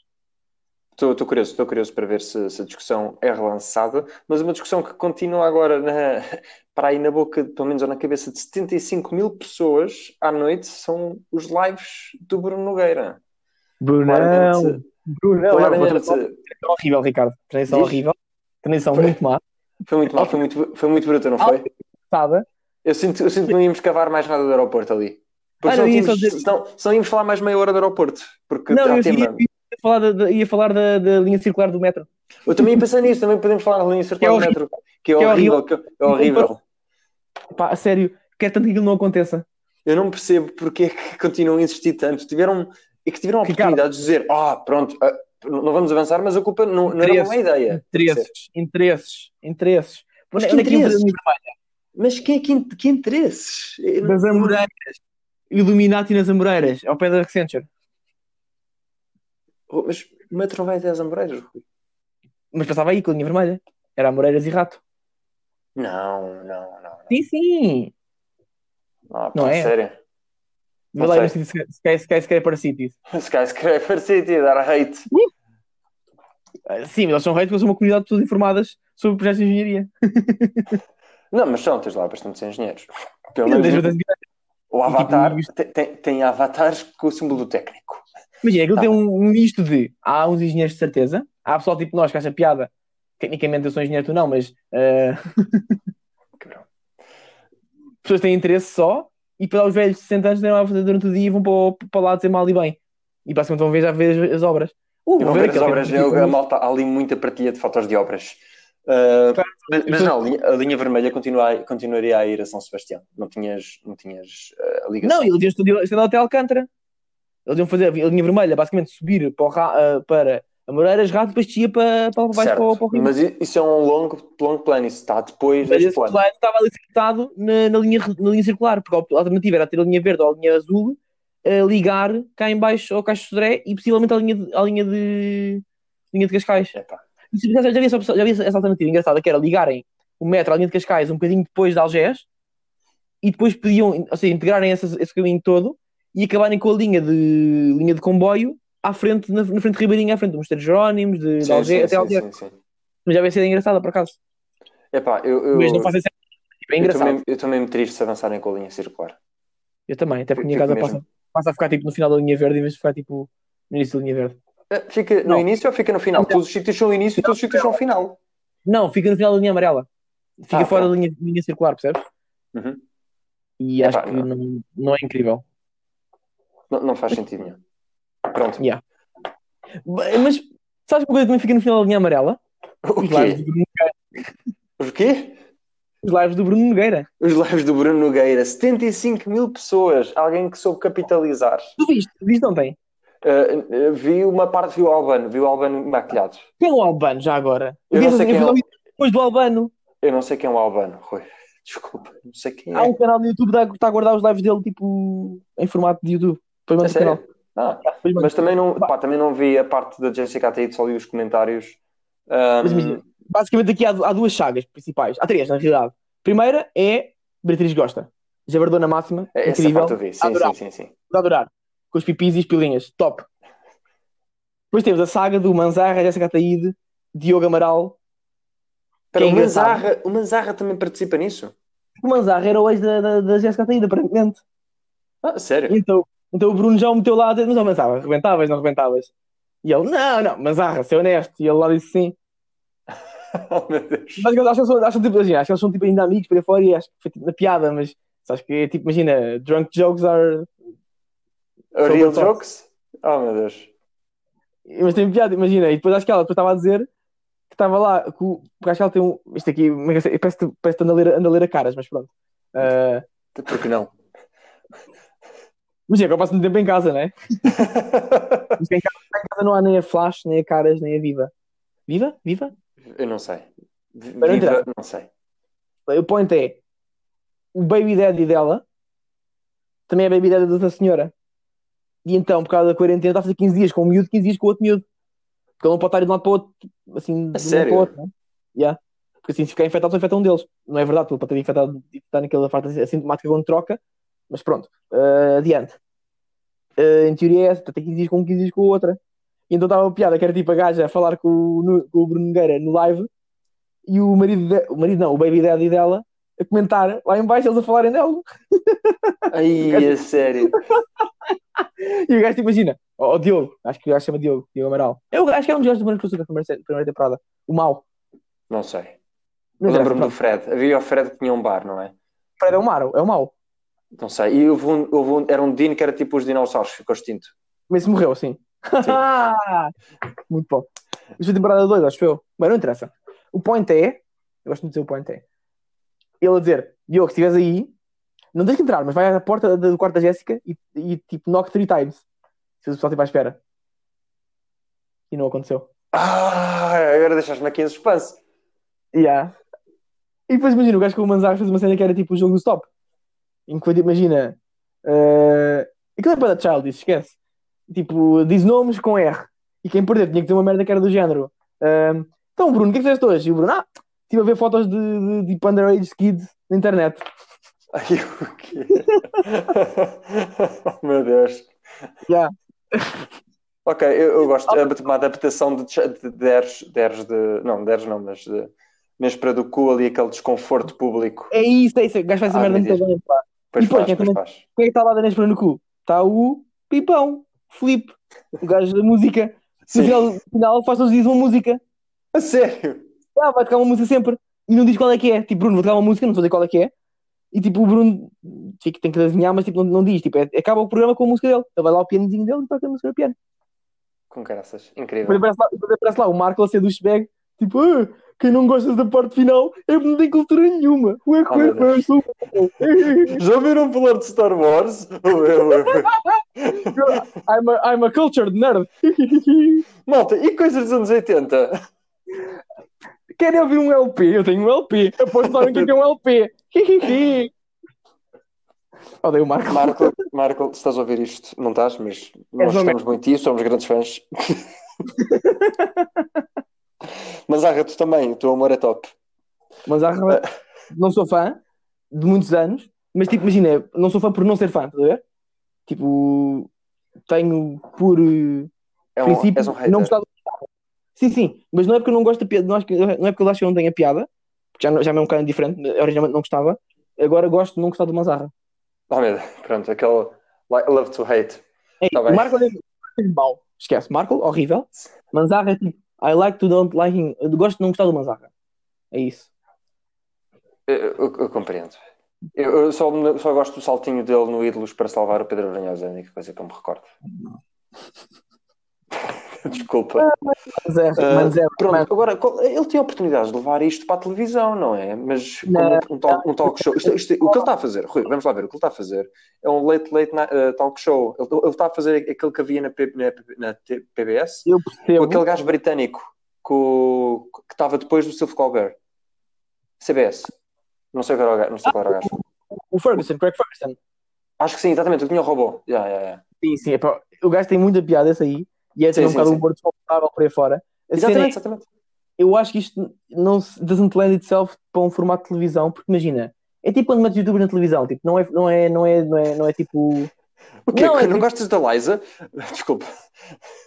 Estou, curioso, estou curioso para ver se, se, a discussão é relançada, mas uma discussão que continua agora na, para aí na boca, pelo menos ou na cabeça de 75 mil pessoas à noite são os lives do Bruno Nogueira. Brunão! Brunão! Claramente, horrível, Ricardo. Transição Diz? horrível. Transição foi, muito má. Foi muito má, foi muito, foi muito bruta, não foi? Sabe? Eu sinto, eu sinto que não íamos cavar mais nada do aeroporto ali. Porque ah, não, tínhamos, dizer... senão, senão íamos falar mais meia hora do aeroporto. Porque não, eu, tema... ia, falar da, ia falar da, da, linha circular do metro. Eu também pensei nisso, também podemos falar da linha circular é do metro. Que é, que é horrível, horrível. Que é horrível. Pá, a sério, quero tanto que aquilo não aconteça. Eu não percebo porque é que continuam a insistir tanto. Tiveram, é que tiveram a oportunidade de dizer, ah, oh, pronto, uh, não vamos avançar, mas a culpa não, não era uma ideia. Interesses, interesses, interesses. Mas, que interesses? mas que, que, que interesses? Das Amoreiras. Illuminati nas Amoreiras, ao pé da Accenture. Oh, mas metro vai até às Amoreiras, Rui. Mas passava aí com a linha vermelha. Era Amoreiras e Rato. Não, não, não. não. Sim, sim. Ah, não é? Sério? Vê lá Sky, Sky, Skyscraper Cities. Skyscraper City, dar hate. Uh! Sim, mas eles são hate porque são uma comunidade de pessoas informadas sobre projetos de engenharia. não, mas são, tens lá bastantes engenheiros. Pelo menos. O Avatar tipo, tem, tem, tem avatares com o símbolo técnico. Imagina, aquilo tá. tem um, um misto de. Há uns engenheiros de certeza, há pessoal tipo nós que acha piada. Tecnicamente eu sou engenheiro, tu não, mas. Uh... Pessoas têm interesse só e para os velhos de 60 anos têm a fazer durante o dia e vão para, para lá dizer mal e bem. E basicamente vão ver já ver as, as obras. Uh, vão ver, ver as obras, eu, a malta, há ali muita partilha de fotos de obras. Uh, mas, mas não, a linha, a linha vermelha continua, continuaria a ir a São Sebastião. Não tinhas, não tinhas uh, a ligação. Não, ele tinha estudado até Alcântara. Eles iam fazer a linha vermelha, basicamente subir para, uh, para a Moreiras Rato, depois ia para, para baixo para, para o Rio. Mas isso é um longo, longo plano, isso está depois mas deste plano. plano. estava ali sentado na, na, linha, na linha circular, porque a alternativa era ter a linha verde ou a linha azul, uh, ligar cá em baixo ao Caixo de Sodré e possivelmente a linha de, a linha de, linha de Cascais. Já, já, havia essa, já havia essa alternativa engraçada, que era ligarem o metro à linha de Cascais um bocadinho depois de Algés e depois podiam, ou seja, integrarem esse, esse caminho todo e acabarem com a linha de, linha de comboio à frente, na, na frente de Ribeirinho, à frente do Mosteiro Jerónimos, de, sim, de até Alger. Mas já vai ser engraçada, por acaso. Epá, eu, eu, Mas não fazem. É engraçado. Eu também, eu também me triste se avançarem com a linha circular. Eu também, até porque a minha casa passa, passa a ficar tipo no final da linha verde em vez de ficar tipo no início da linha verde. Eh, fica no não. início ou fica no final? Não. Todos os sítios são no início e todos os sítios são no final. Não, fica no final da linha amarela. Fica ah, fora tá. da linha, linha circular, percebes? Uhum. E acho que não. Não, não é incrível. Não, não faz sentido nenhum. Pronto. Yeah. Mas sabes uma coisa que também fica no final da linha amarela? O quê? Os quê? Os lives do Bruno Nogueira. Os lives do Bruno Nogueira. 75 mil pessoas. Alguém que soube capitalizar. Tu viste? Viste ontem? Uh, vi uma parte, vi o Albano. Vi o Albano maquilhado. Quem é o Albano já agora? Eu, não sei quem é o... Depois do Albano. Eu não sei quem é o Albano, Rui. Desculpa, não sei quem é. Há um canal no YouTube que está a guardar os lives dele tipo em formato de YouTube. Depois é Ah, mas também não, pá, também não vi a parte da Jessica Ataíde, só li os comentários. Um... Mas, basicamente aqui há, há, duas chagas principais. Há três, na realidade. Primeira é Beatriz Gosta. Jabardona máxima. É, essa incrível. parte eu vi. Sim, adorar. sim, sim, sim. adorar. Com os pipis e as pilinhas. Top. Depois temos a saga do Manzarra, Jessica Ataíde, Diogo Amaral. Para é o, Manzarra, o Manzarra também participa nisso? O Manzarra era o ex da, da, da Jéssica Ataíde, aparentemente. Ah, sério? Então, então o Bruno já o meteu lá a dizer, mas eu pensava, rebentavas, não rebentavas? E ele, não, não, mas arra, ser honesto. E ele lá disse sim. oh, meu Deus. Mas acho que, são, acho, tipo, assim, acho que eles são tipo, ainda amigos para fora e acho que foi tipo na piada, mas acho que é tipo, imagina, drunk jokes are. real jokes? Oh meu Deus. Mas tem piada, imagina. E depois acho que ela depois estava a dizer que estava lá, que, porque acho que ela tem um. Isto aqui, parece-te parece anda, a ler, a ler a caras, mas pronto. Uh... Por que não? Mas é que eu passo muito tempo em casa, né? Mas em casa, em casa não há nem a Flash, nem a Caras, nem a Viva. Viva? Viva? Eu não sei. Viva, não sei. O point é: o baby daddy dela também é baby daddy da senhora. E então, por causa da quarentena, está a fazer 15 dias com um miúdo, 15 dias com outro miúdo. Porque ele não pode estar de um lado para o outro, assim, de um sério? para o outro. Né? Yeah. Porque assim, se ficar infectado, só infecta um deles. Não é verdade, tu pode ter infectado e estar naquela parte assintomática quando troca, mas pronto, uh, adiante. Uh, em teoria é essa, tem 15 dias com um, 15 dias com a outra. E então estava a piada que era tipo a gaja a falar com o, no, com o Bruno Nogueira no live e o marido, de, o marido não, o baby daddy dela a comentar lá em baixo eles a falarem dela. Aí, é sério. e o gajo te imagina, o, o Diogo, acho que o gajo chama Diogo, Diogo Amaral. Eu acho que é um dos gajos do Bruno Cruz da primeira, primeira temporada. O mau. Não sei. Mas Lembro-me é, do Fred. Havia o Fred que tinha um bar, não é? Fred é o mau, é o mau. Não sei. E houve um, houve um- era um Dino que era tipo os dinossauros, ficou extinto. Mas morreu, sim. Muito bom. Isto foi temporada 2, acho eu. Bem, não interessa. O point é, eu gosto muito de dizer o point é, ele a dizer, Diogo, se estiveres aí, não tens que entrar, mas vai à porta do quarto da Jéssica e, e tipo, knock three times. Se o pessoal estiver à espera. E não aconteceu. Ah, agora deixaste-me aqui em suspense. Yeah. E depois imagina, o gajo com o Manzar fez uma cena que era tipo o jogo do stop. Que imagina. Uh... Aquilo é para da Child, esquece. Tipo, diz nomes com R. E quem perder tinha que ter uma merda que era do género. Uh, Então, Bruno, o que é que fizeste hoje? E o Bruno, ah, estive a ver fotos de, de, de tipo, underage kids na internet. Ai, o quê? Meu Deus. Yeah. Ok, eu, eu gosto de uma adaptação de, de deres, deres de. Não, deres não, mas de. Nespera do cu ali, aquele desconforto público. É isso, é isso. O gajo faz essa Ah, merda muito bem, pá. Pois E depois, faz, quem pois também- faz. Quem é que está lá da Nespera no cu? Está o Pipão, Filipe, o gajo da música. Sim. final, no final faz todos os dias uma música. A sério? Ah, vai tocar uma música sempre. E não diz qual é que é. Tipo, Bruno, vou tocar uma música, não vou dizer qual é que é. E tipo, o Bruno fica, tem que adivinhar, mas tipo, não, não diz. Tipo, é- acaba o programa com a música dele. Ele vai lá ao pianozinho dele e toca a música no piano. Com caraças. Depois Incrível. aparece lá, depois aparece lá o Marco a ser do Shbag. Tipo, ah, quem não gosta da parte final é porque não tem cultura nenhuma. Sou- Já viram falar de Star Wars? I'm a, I'm a cultured nerd. Malta, e coisas dos anos 80? Querem ouvir um LP? Eu tenho um LP. Aposto sabem o que é é um LP. Odeio o Marco. Marco, Marco, se estás a ouvir isto, não estás, mas nós És uma gostamos muito disso, somos grandes fãs. Mas Arra, tu também, o teu amor é top. Mas há, não sou fã de muitos anos, mas tipo, imagina, não sou fã por não ser fã, estás a ver? Tipo, tenho por eh, É um, princípio um não gostar do Sim, sim, mas não é porque eu não gosto da piada, não, não é porque eu acho que eu não tenho a piada, porque já, já é um bocado diferente, originalmente não gostava, agora gosto de não gostar do Mazarra. Oh, meu pronto, aquele love to hate. Ei, Tá o bem. Marco é mau, esquece, Marco, horrível, Manzarra é tipo, I like to don't like him, eu gosto de não gostar do Manzarra. É isso. Eu, eu- eu compreendo. Eu, eu só, só gosto do saltinho dele no Ídolos para salvar o Pedro Aranhosa, é a única coisa que eu me recordo. Desculpa. Mas é, Ah, mas é, Pronto, mas- agora ele tem a oportunidade de levar isto para a televisão, não é? Mas Não. um, talk, um talk show. Isto- isto- o que ele está a fazer, Rui, vamos lá ver, o que ele está a fazer é um late late night, uh, talk show. Ele, ele está a fazer aquele que havia na, P- na, na PBS eu com percebo. aquele gajo britânico com, que estava depois do Silvio Colbert. CBS. Não sei qual era o gajo. Não sei qual era o gajo. O Ferguson, Craig Ferguson. Acho que sim, exatamente. Eu tinha o robô. Yeah, yeah, yeah. Sim, sim, epá, o gajo tem muita piada esse aí e é ter um sim, bocado sim. um humor desconfortável por aí fora. A cena é, Exatamente, exatamente. eu acho que isto não doesn't lend itself para um formato de televisão, porque imagina, é tipo quando metes youtubers na televisão, tipo, não é, não é, não é, não é, não é tipo. O quê? Não, é não tipo- gostas da Liza? Desculpa.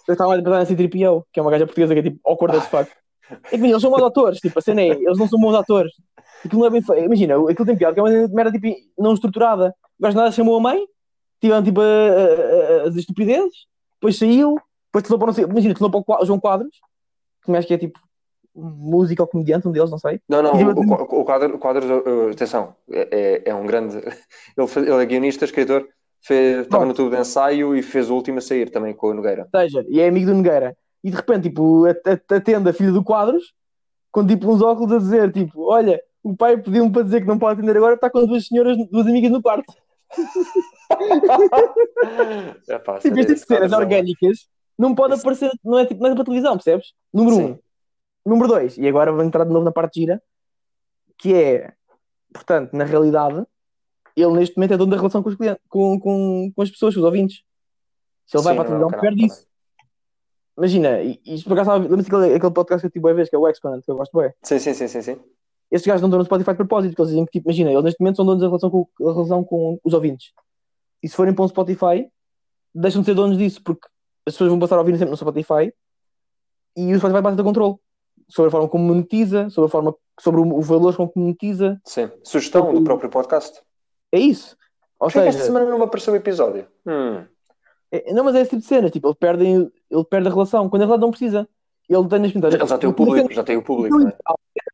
Eu estava a pensar na C3PO, que é uma gaja portuguesa que é tipo awkward as fuck. É que imagina, eles são maus atores, tipo, a cena é, eles não são bons atores. Aquilo não é bem feito. Imagina, aquilo tem piada, que é uma merda tipo, não estruturada. O gajo nada chamou a mãe, tiveram tipo a- a- a- as estupidezes, depois saiu, depois telefonou para não sei, imagina, telefonou para o João Quadros, que acho que é tipo música ou comediante, um deles, não sei. Não, não, E o, o, o quadro, o quadro atenção, é, é- é um grande. Ele, ele é guionista, escritor, fez, estava no tubo de ensaio e fez o último a sair também com o Nogueira. Ou seja, e é amigo do Nogueira. E de repente, tipo, atende a filha do Quadros, com tipo uns óculos a dizer, tipo, olha, o pai pediu-me para dizer que não pode atender agora, está com duas senhoras, duas amigas no quarto. É pá, Tipo, quadro cenas é orgânicas não pode aparecer, não é, tipo, não é para televisão, percebes? Número Sim. um. Número dois, e agora vou entrar de novo na parte gira, que é, portanto, na realidade, ele neste momento é dono da relação com, os clientes, com, com, com as pessoas, com os ouvintes. Se ele vai Sim, para a é televisão, perde isso. Imagina, e- e isto por acaso, lembra-se aquele, aquele podcast que eu tive a vez, que é o Exponent, que eu gosto bem. Sim, sim, sim, sim, sim. esses gajos não estão no Spotify de propósito, porque eles dizem que, tipo, imagina, eles neste momento são donos da relação com, a relação com os ouvintes. E se forem para um Spotify, deixam de ser donos disso, porque as pessoas vão passar a ouvir sempre no Spotify e o Spotify passa a ter controle sobre a forma como monetiza, sobre a forma, sobre o, o valor com que monetiza. Sim. Sugestão do próprio podcast. É isso. Ou seja, esta semana não me apareceu o episódio? Hum. é- não, mas é esse tipo de cena, tipo, ele perde, ele perde a relação, quando a relação não precisa. Ele tem nas pinturas. Ele já tem o público, já tem o público, não é?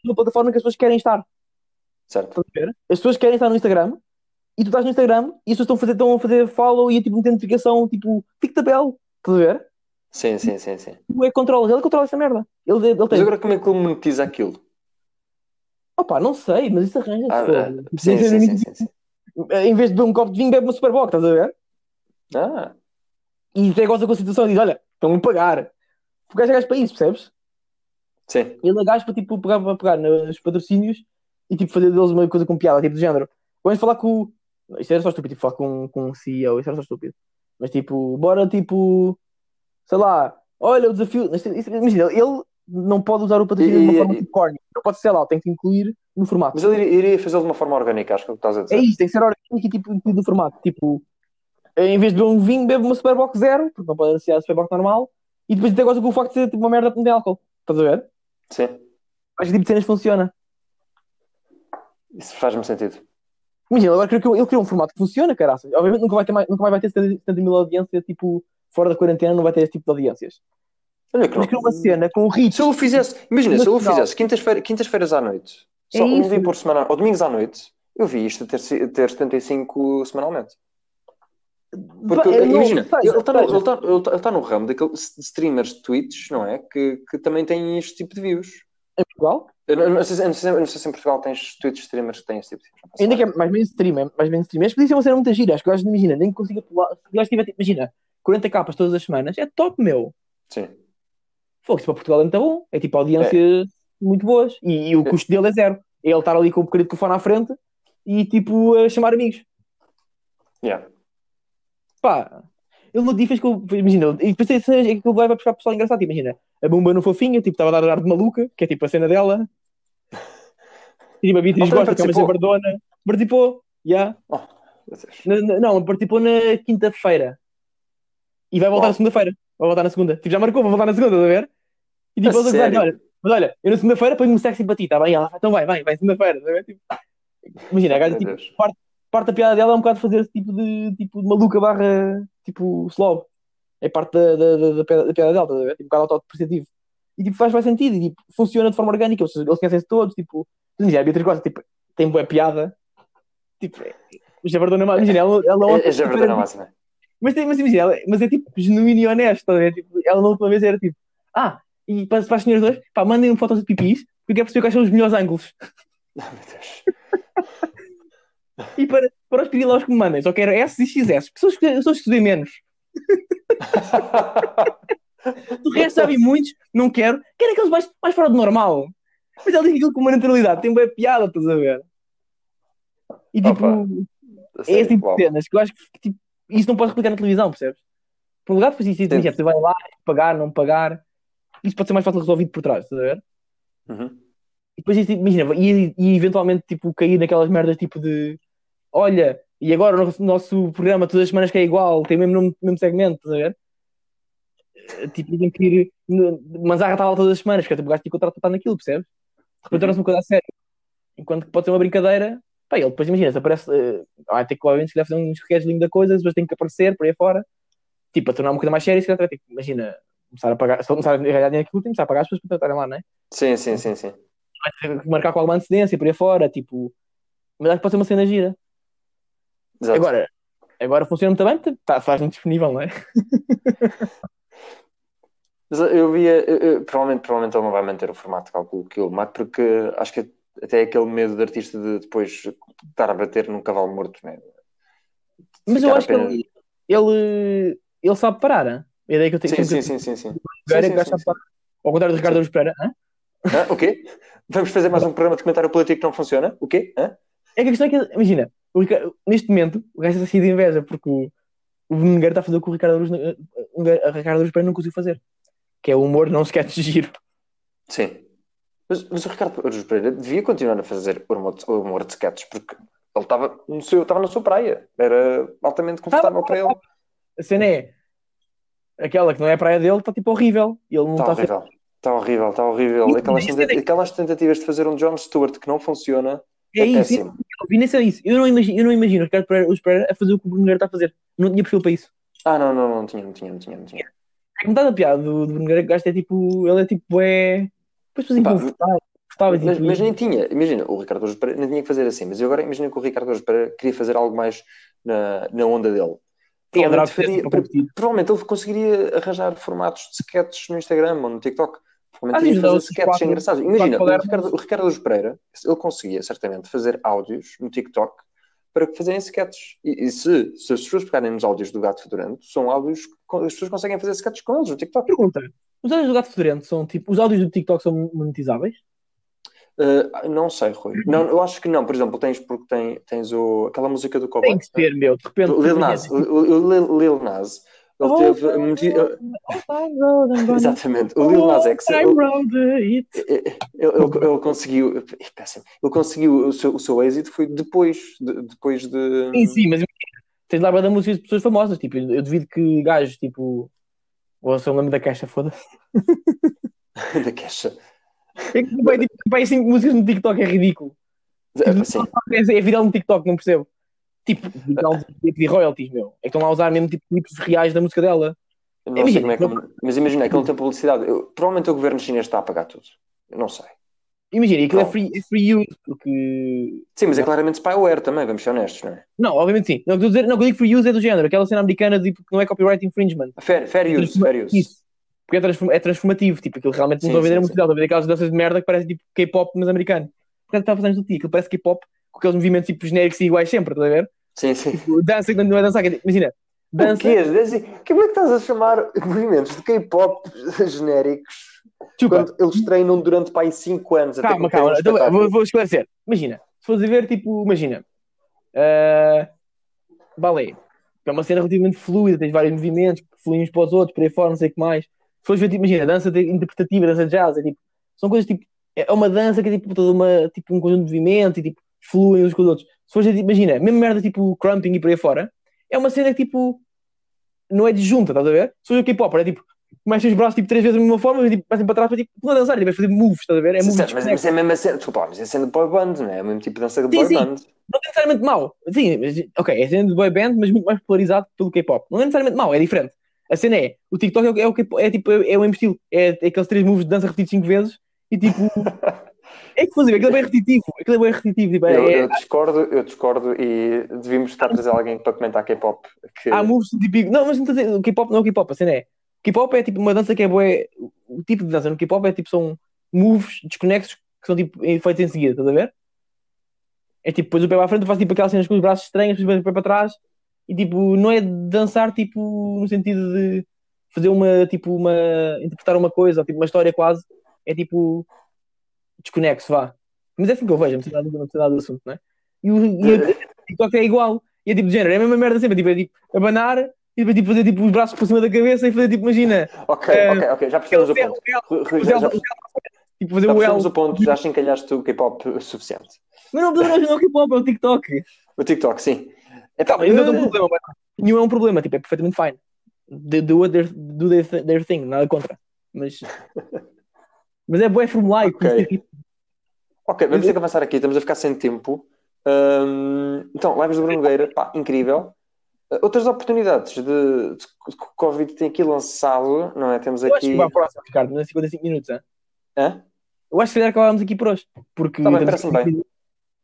uma plataforma que as pessoas querem estar. Certo. A? As pessoas querem estar no Instagram e tu estás no Instagram e as pessoas estão a fazer, estão a fazer follow e a tipo meter notificação, tipo, da bell. Estás a ver? Sim, sim, sim, sim. É controla, ele controla essa merda. Ele, ele Mas tem. agora como é que ele monetiza aquilo? Opa, não sei, mas isso arranja-se. Ah, ah, sim, sim, sim, sim, sim. Em vez de beber um copo de vinho, bebe uma Superboc, estás a ver? Ah, E até gosta com a situação e diz: Olha, estão-me a pagar. O gajo é gajo para isso, percebes? sim. Ele é gajo para tipo, pegar, para pegar nos patrocínios e tipo, fazer deles uma coisa com piada, tipo, do género. Vamos falar com. o- Isto era só estúpido, tipo, falar com, com um CEO, isto era só estúpido. Mas tipo, bora tipo. Sei lá, olha o desafio. isto- Imagina, ele não pode usar o patrocínio de uma forma tipo corny. Não pode ser lá, tem que incluir no formato. Mas ele iria, fazê-lo de uma forma orgânica, acho que é o que estás a É dizer. isso, tem que ser orgânico e tipo, incluído no formato. Tipo, em vez de beber um vinho, bebe uma Superbox zero, porque não pode associar a Superbox normal. E depois até gosta com o facto de ser tipo, uma merda que não tem álcool. Estás a ver? Sim, Acho que tipo de cenas funciona. isso faz-me sentido. Imagina, agora criou- ele criou um formato que funciona, caraças. Obviamente nunca, vai ter mais, nunca mais vai ter 70 70 mil audiências, tipo, fora da quarentena, não vai ter esse tipo de audiências. Olha Mas criou uma não. cena com o hits. Se eu o fizesse, imagina, se eu fizesse quintas-feira- quintas-feiras à noite, É só um isso. dia por semana, ou domingos à noite, eu vi isto ter, ter 75 semanalmente. Porque, não, imagina, seja, ele está no, ele tá- ele tá- ele tá no ramo daqueles streamers de Twitch, não é? Que, que também têm este tipo de views. Em Portugal, Eu não, eu não sei, eu não sei não sei se em Portugal tens Twitch streamers que têm este tipo de ainda que é mais mainstream, é mais mainstream. Mas podia ser uma cena muito gira. Acho que imagina, nem consiga pular. Se o tiver, tipo, imagina, 40 capas todas as semanas, é top, meu. Sim. Fogo, para Portugal é muito bom. É tipo audiências muito boas. E, e o custo dele é zero. É ele estar ali com o bocadinho de telefone à frente e tipo a chamar amigos. Yeah. Pá, ele no dia fez com. Imagina, e depois tem cenas é que ele vai buscar pessoal engraçado. Imagina, a bomba no fofinha, tipo, estava a dar ar de maluca, que é tipo a cena dela. E tipo, a Beatriz gosta, que é uma participou. sabardona. Participou, já. Oh. Na- na- Não, participou na quinta-feira. E vai voltar Uau. na segunda-feira. Vai voltar na segunda. Tipo, já marcou, vai voltar na segunda, estás a ver? E tipo, eles olha, mas olha, eu na segunda-feira ponho-me sexy para ti, tá bem? Ela, então vai, vai, vai, segunda-feira, estás a ver? Tipo, imagina, a gaja, tipo, parte, parte da piada dela é um bocado fazer esse tipo de, tipo, de maluca barra, tipo, slob. É parte da, da, da, da piada dela, estás a ver? Tipo, um bocado autodepreciativo. E tipo, faz, faz sentido, e tipo, funciona de forma orgânica, eles, eles conhecem-se todos, tipo, imagina, a Beatriz Costa, tipo, tem boa piada, tipo, é- o Javardona, imagina, ela, ela É, é verdade, máxima. mas, mas imagina, ela- mas é tipo genuíno e honesto, ver? Tipo, ela na última vez era tipo, ah, e para, para as senhoras dois, pá, mandem-me fotos de pipis, porque eu quero perceber quais são os melhores ângulos. Oh, meu Deus. E para, para os pirilaus que me mandem, só quero S e XS, que são os que são os que menos. Do resto vi muitos, não quero, quero aqueles mais, mais fora do normal. Mas ela diz aquilo com uma naturalidade, tem boa piada, estás a ver? E tipo, Opa, é esse tipo de cenas que eu acho que tipo, isso não pode replicar na televisão, percebes? Por um lugar, depois isso, imagina, você vai lá, pagar, não pagar, isso pode ser mais fácil resolvido por trás, estás a ver? Uhum. E depois isso, imagina, e, e eventualmente tipo, cair naquelas merdas tipo de olha, e agora o nosso, nosso programa todas as semanas que é igual, tem o mesmo, nome- mesmo segmento, estás a ver? Tipo, tem que ir. Mas a estava todas as semanas, porque tipo, o gajo tem que contratar naquilo, percebes? Repente torna-se uma coisa a sério. Enquanto que pode ser uma brincadeira, pá, ele depois imagina, se aparece, eh, vai ter que obviamente se calhar fazer um rescheduling da coisa, depois tem que aparecer por aí fora, tipo, para tornar uma coisa mais séria, se calhar que, imagina, começar a pagar, se começar a ganhar dinheiro aquilo, que começar a pagar as pessoas para estarem lá, não é? Sim, sim, sim, sim. Vai ter que marcar com alguma antecedência por aí fora, tipo, mas acho que pode ser uma cena gira. Exato. Agora, agora funciona muito bem, tá, faz muito disponível, não é? Mas eu via, eu- eu- provavelmente, provavelmente ele não vai manter o formato, calculo que ele mate, porque acho que até aquele medo de artista de depois estar a bater num cavalo morto, né? Mas eu acho que apenas- ele, ele, ele sabe parar. hein? A ideia que eu tenho Sim, sim, sim, sim, sim. que é que Sim, gajo sim, sim, parar. Ao contrário do Ricardo Aruz Pereira. hã? Hã? O quê? Vamos fazer mais um programa de comentário político que não funciona? O quê? Hã? É que a questão é que, imagina, Ricardo- neste momento, o gajo está cheio de inveja, porque o, o Nogueira está a fazer o que o Ricardo Aruz, eh, o Ricardo Aruz Pereira não conseguiu fazer. Que é o humor não sketch giro. Sim. Mas, mas o Ricardo Pereira devia continuar a fazer o humor, o humor de sketches, porque ele estava no seu, estava na sua praia. Era altamente confortável para ele. A cena é aquela que não é a praia dele, está tipo horrível. Ele não Está a horrível. Está horrível, está horrível. Aquelas, isso tenta- é- aquelas tentativas de fazer um John Stewart que não funciona É é, isso, péssimo. eu vi nem sei isso. Eu não imagino, eu não imagino o Ricardo Pereira, o Pereira a fazer o que o Bruno está a fazer. Não tinha perfil para isso. Ah, não, não, não tinha, não tinha, não tinha. Não tinha. É que metade da piada do, do Bruno que o gajo é tipo, ele é tipo, é. Depois fazia Pá, confortável, Mas, tipo, mas nem tinha, imagina, o Ricardo Aruz Pereira não tinha que fazer assim, mas eu agora imagino que o Ricardo Aruz Pereira queria fazer algo mais na, na onda dele. Provavelmente, faria- provavelmente ele conseguiria arranjar formatos de sketches no Instagram ou no TikTok. Ah, Provavelmente sim, iria fazer sketches quatro- engraçados. os Imagina, o. Ricardo, o Ricardo Pereira, ele conseguia certamente fazer áudios no TikTok para fazerem sketches. E, e se, se as pessoas pegarem nos áudios do Gato Fedorento, são áudios que as pessoas conseguem fazer sketches com eles no TikTok. Pergunta: os áudios do Gato Fedorento são tipo. Os áudios do TikTok são monetizáveis? Uh, não sei, Rui. Não, eu acho que não. Por exemplo, tens porque tem, tens o, aquela música do Cowboy. Tem que ser, meu. De repente. Lil Nas. Lil, Lil Nas. Ele Oh, teve. moti- Exatamente. O Lil Nas X. I Ele, wrote it. ele, ele- ele conseguiu. Péssimo. Ele conseguiu. O seu, o seu êxito foi depois de. Depois de Sim, sim, mas tens lá da música de pessoas famosas. Tipo, eu eu duvido que gajos, tipo. Ou se eu me lembro da caixa, foda-se. da queixa. É que vai, tipo, vai cinco músicas no TikTok, é ridículo. É, Sim. É, é viral no TikTok, não percebo. Tipo, viral de pedir royalties, meu. É que estão lá a usar mesmo tipo clipes reais da música dela. Não sei como é que. Mas imagina, aquilo tem publicidade. Eu- provavelmente o governo chinês está a pagar tudo. Eu não sei. Imagina, aquilo é free, é free use, porque. Sim, mas é claramente spyware também, vamos ser honestos, não é? Não, obviamente sim. Não, o que dizer, não, o que eu digo free use é do género, aquela cena americana tipo, que não é copyright infringement. Fair, fair use, fair use. Isso. Porque é, transform- é transformativo, tipo, aquilo realmente estou a vender música dela, estou a vender aquelas danças de merda que parece tipo K-pop, mas americano. Porque está a fazer isto aqui, aquilo parece K-pop com aqueles movimentos tipo genéricos e iguais sempre, estás a ver? Sim, sim. Tipo, dança que não é dançar, que é- imagina, O dança. quê? Desse- Como é que estás a chamar movimentos de K-pop genéricos quando eles treinam durante para aí 5 anos até calma, concluírem calma, então, vou, vou esclarecer. Imagina, se fores a ver, tipo, imagina, ah, balé, que é uma cena relativamente fluida, tens vários movimentos fluem uns para os outros, por aí fora, não sei o que mais. Se fores ver, tipo, imagina, dança interpretativa, dança de jazz, é tipo, são coisas tipo, é uma dança que é tipo toda uma, tipo, um conjunto de movimentos e tipo, fluem uns com os outros. Se fores ver, tipo, imagina, mesmo merda tipo crumping e por aí fora, é uma cena que tipo, não é disjunta, estás a ver? Se fores o K-pop, é tipo, mexe os braços tipo três vezes da mesma forma, e tipo, passem para trás para tipo, não é dançar, e vais fazer moves, estás a ver? É moves mas, mas é a mesma cena, desculpa, mas é a cena de boy band, não é? É o mesmo tipo de dança de Sim, boy sim. band. não é necessariamente mau. Sim, mas, ok, é cena de boy band, mas muito mais polarizado pelo K-pop. Não é necessariamente mau, é diferente. A cena é, o TikTok é, o- é, o K-pop- é tipo, é o mesmo estilo. É, é aqueles três moves de dança repetidos cinco vezes e tipo. é que fazer, aquilo é bem repetitivo. Aquilo é bem repetitivo. Tipo, é- Eu, é- eu discordo, eu discordo e devíamos estar a trazer alguém para comentar K-pop. Que... Há moves típicos. Não, mas não estou a dizer, o K-pop não é o K-pop, a cena é. K-pop é tipo uma dança que é boa. O tipo de dança no K-pop é tipo, são moves desconexos que são tipo feitos em seguida, estás a ver? É tipo, depois o pé para a frente, faz tipo aquelas cenas com os braços estranhos, depois o pé para trás, e tipo, não é dançar tipo no sentido de fazer uma, tipo, uma. interpretar uma coisa, ou tipo uma história quase, é tipo desconexo, vá. Mas é assim que eu vejo, não sei nada, não nada do assunto, não é? E o, e o TikTok é igual, e é tipo de género, é a mesma merda sempre, tipo, é tipo abanar e depois tipo, fazer tipo os braços por cima da cabeça e fazer tipo, imagina, Ok, É, ok, ok, já percebemos o ponto. Rui, já, já, tipo fazer já o L. o ponto, já chincalhaste o K-pop o suficiente. Mas não, não, é o K-pop, é o TikTok. O TikTok, sim. Calma, ainda não é um problema, nenhum é um problema, tipo, é perfeitamente fine. Do, do, their, do their, their thing, nada contra. Mas, mas é bué formulaico. Ok. isso tipo- Ok, vamos ter que avançar aqui, estamos a ficar sem tempo. Hum, então, lives do Bruno Nogueira, pá, incrível. Uh, outras oportunidades de, de- que o Covid tem aqui lançado, não é? Temos Eu acho aqui. que vai à próxima, Ricardo, nos 55 minutos, hein? Hã? Eu acho que se calhar acabámos aqui por hoje. Porque Tá bem, temos parece-me bem.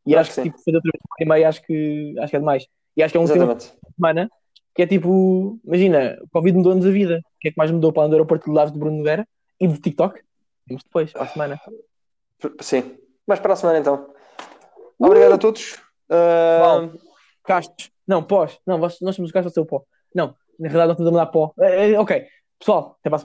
E Acho acho que que tipo, fazer outra vez e meia, acho que, acho que é demais. E acho que é um tema Exatamente. de semana que é tipo, imagina, o Covid mudou-nos a vida. O que é que mais mudou para do aeroporto de lives do Bruno Nogueira e do TikTok? Vemos depois, para a semana. Sim. Mas para a semana então. Obrigado a todos. Uh, Castos. Não, pós. Não, nós nós somos os castos, você é o pó. Não, na realidade nós estamos a mandar pó. É, é, ok. Pessoal, até para a semana.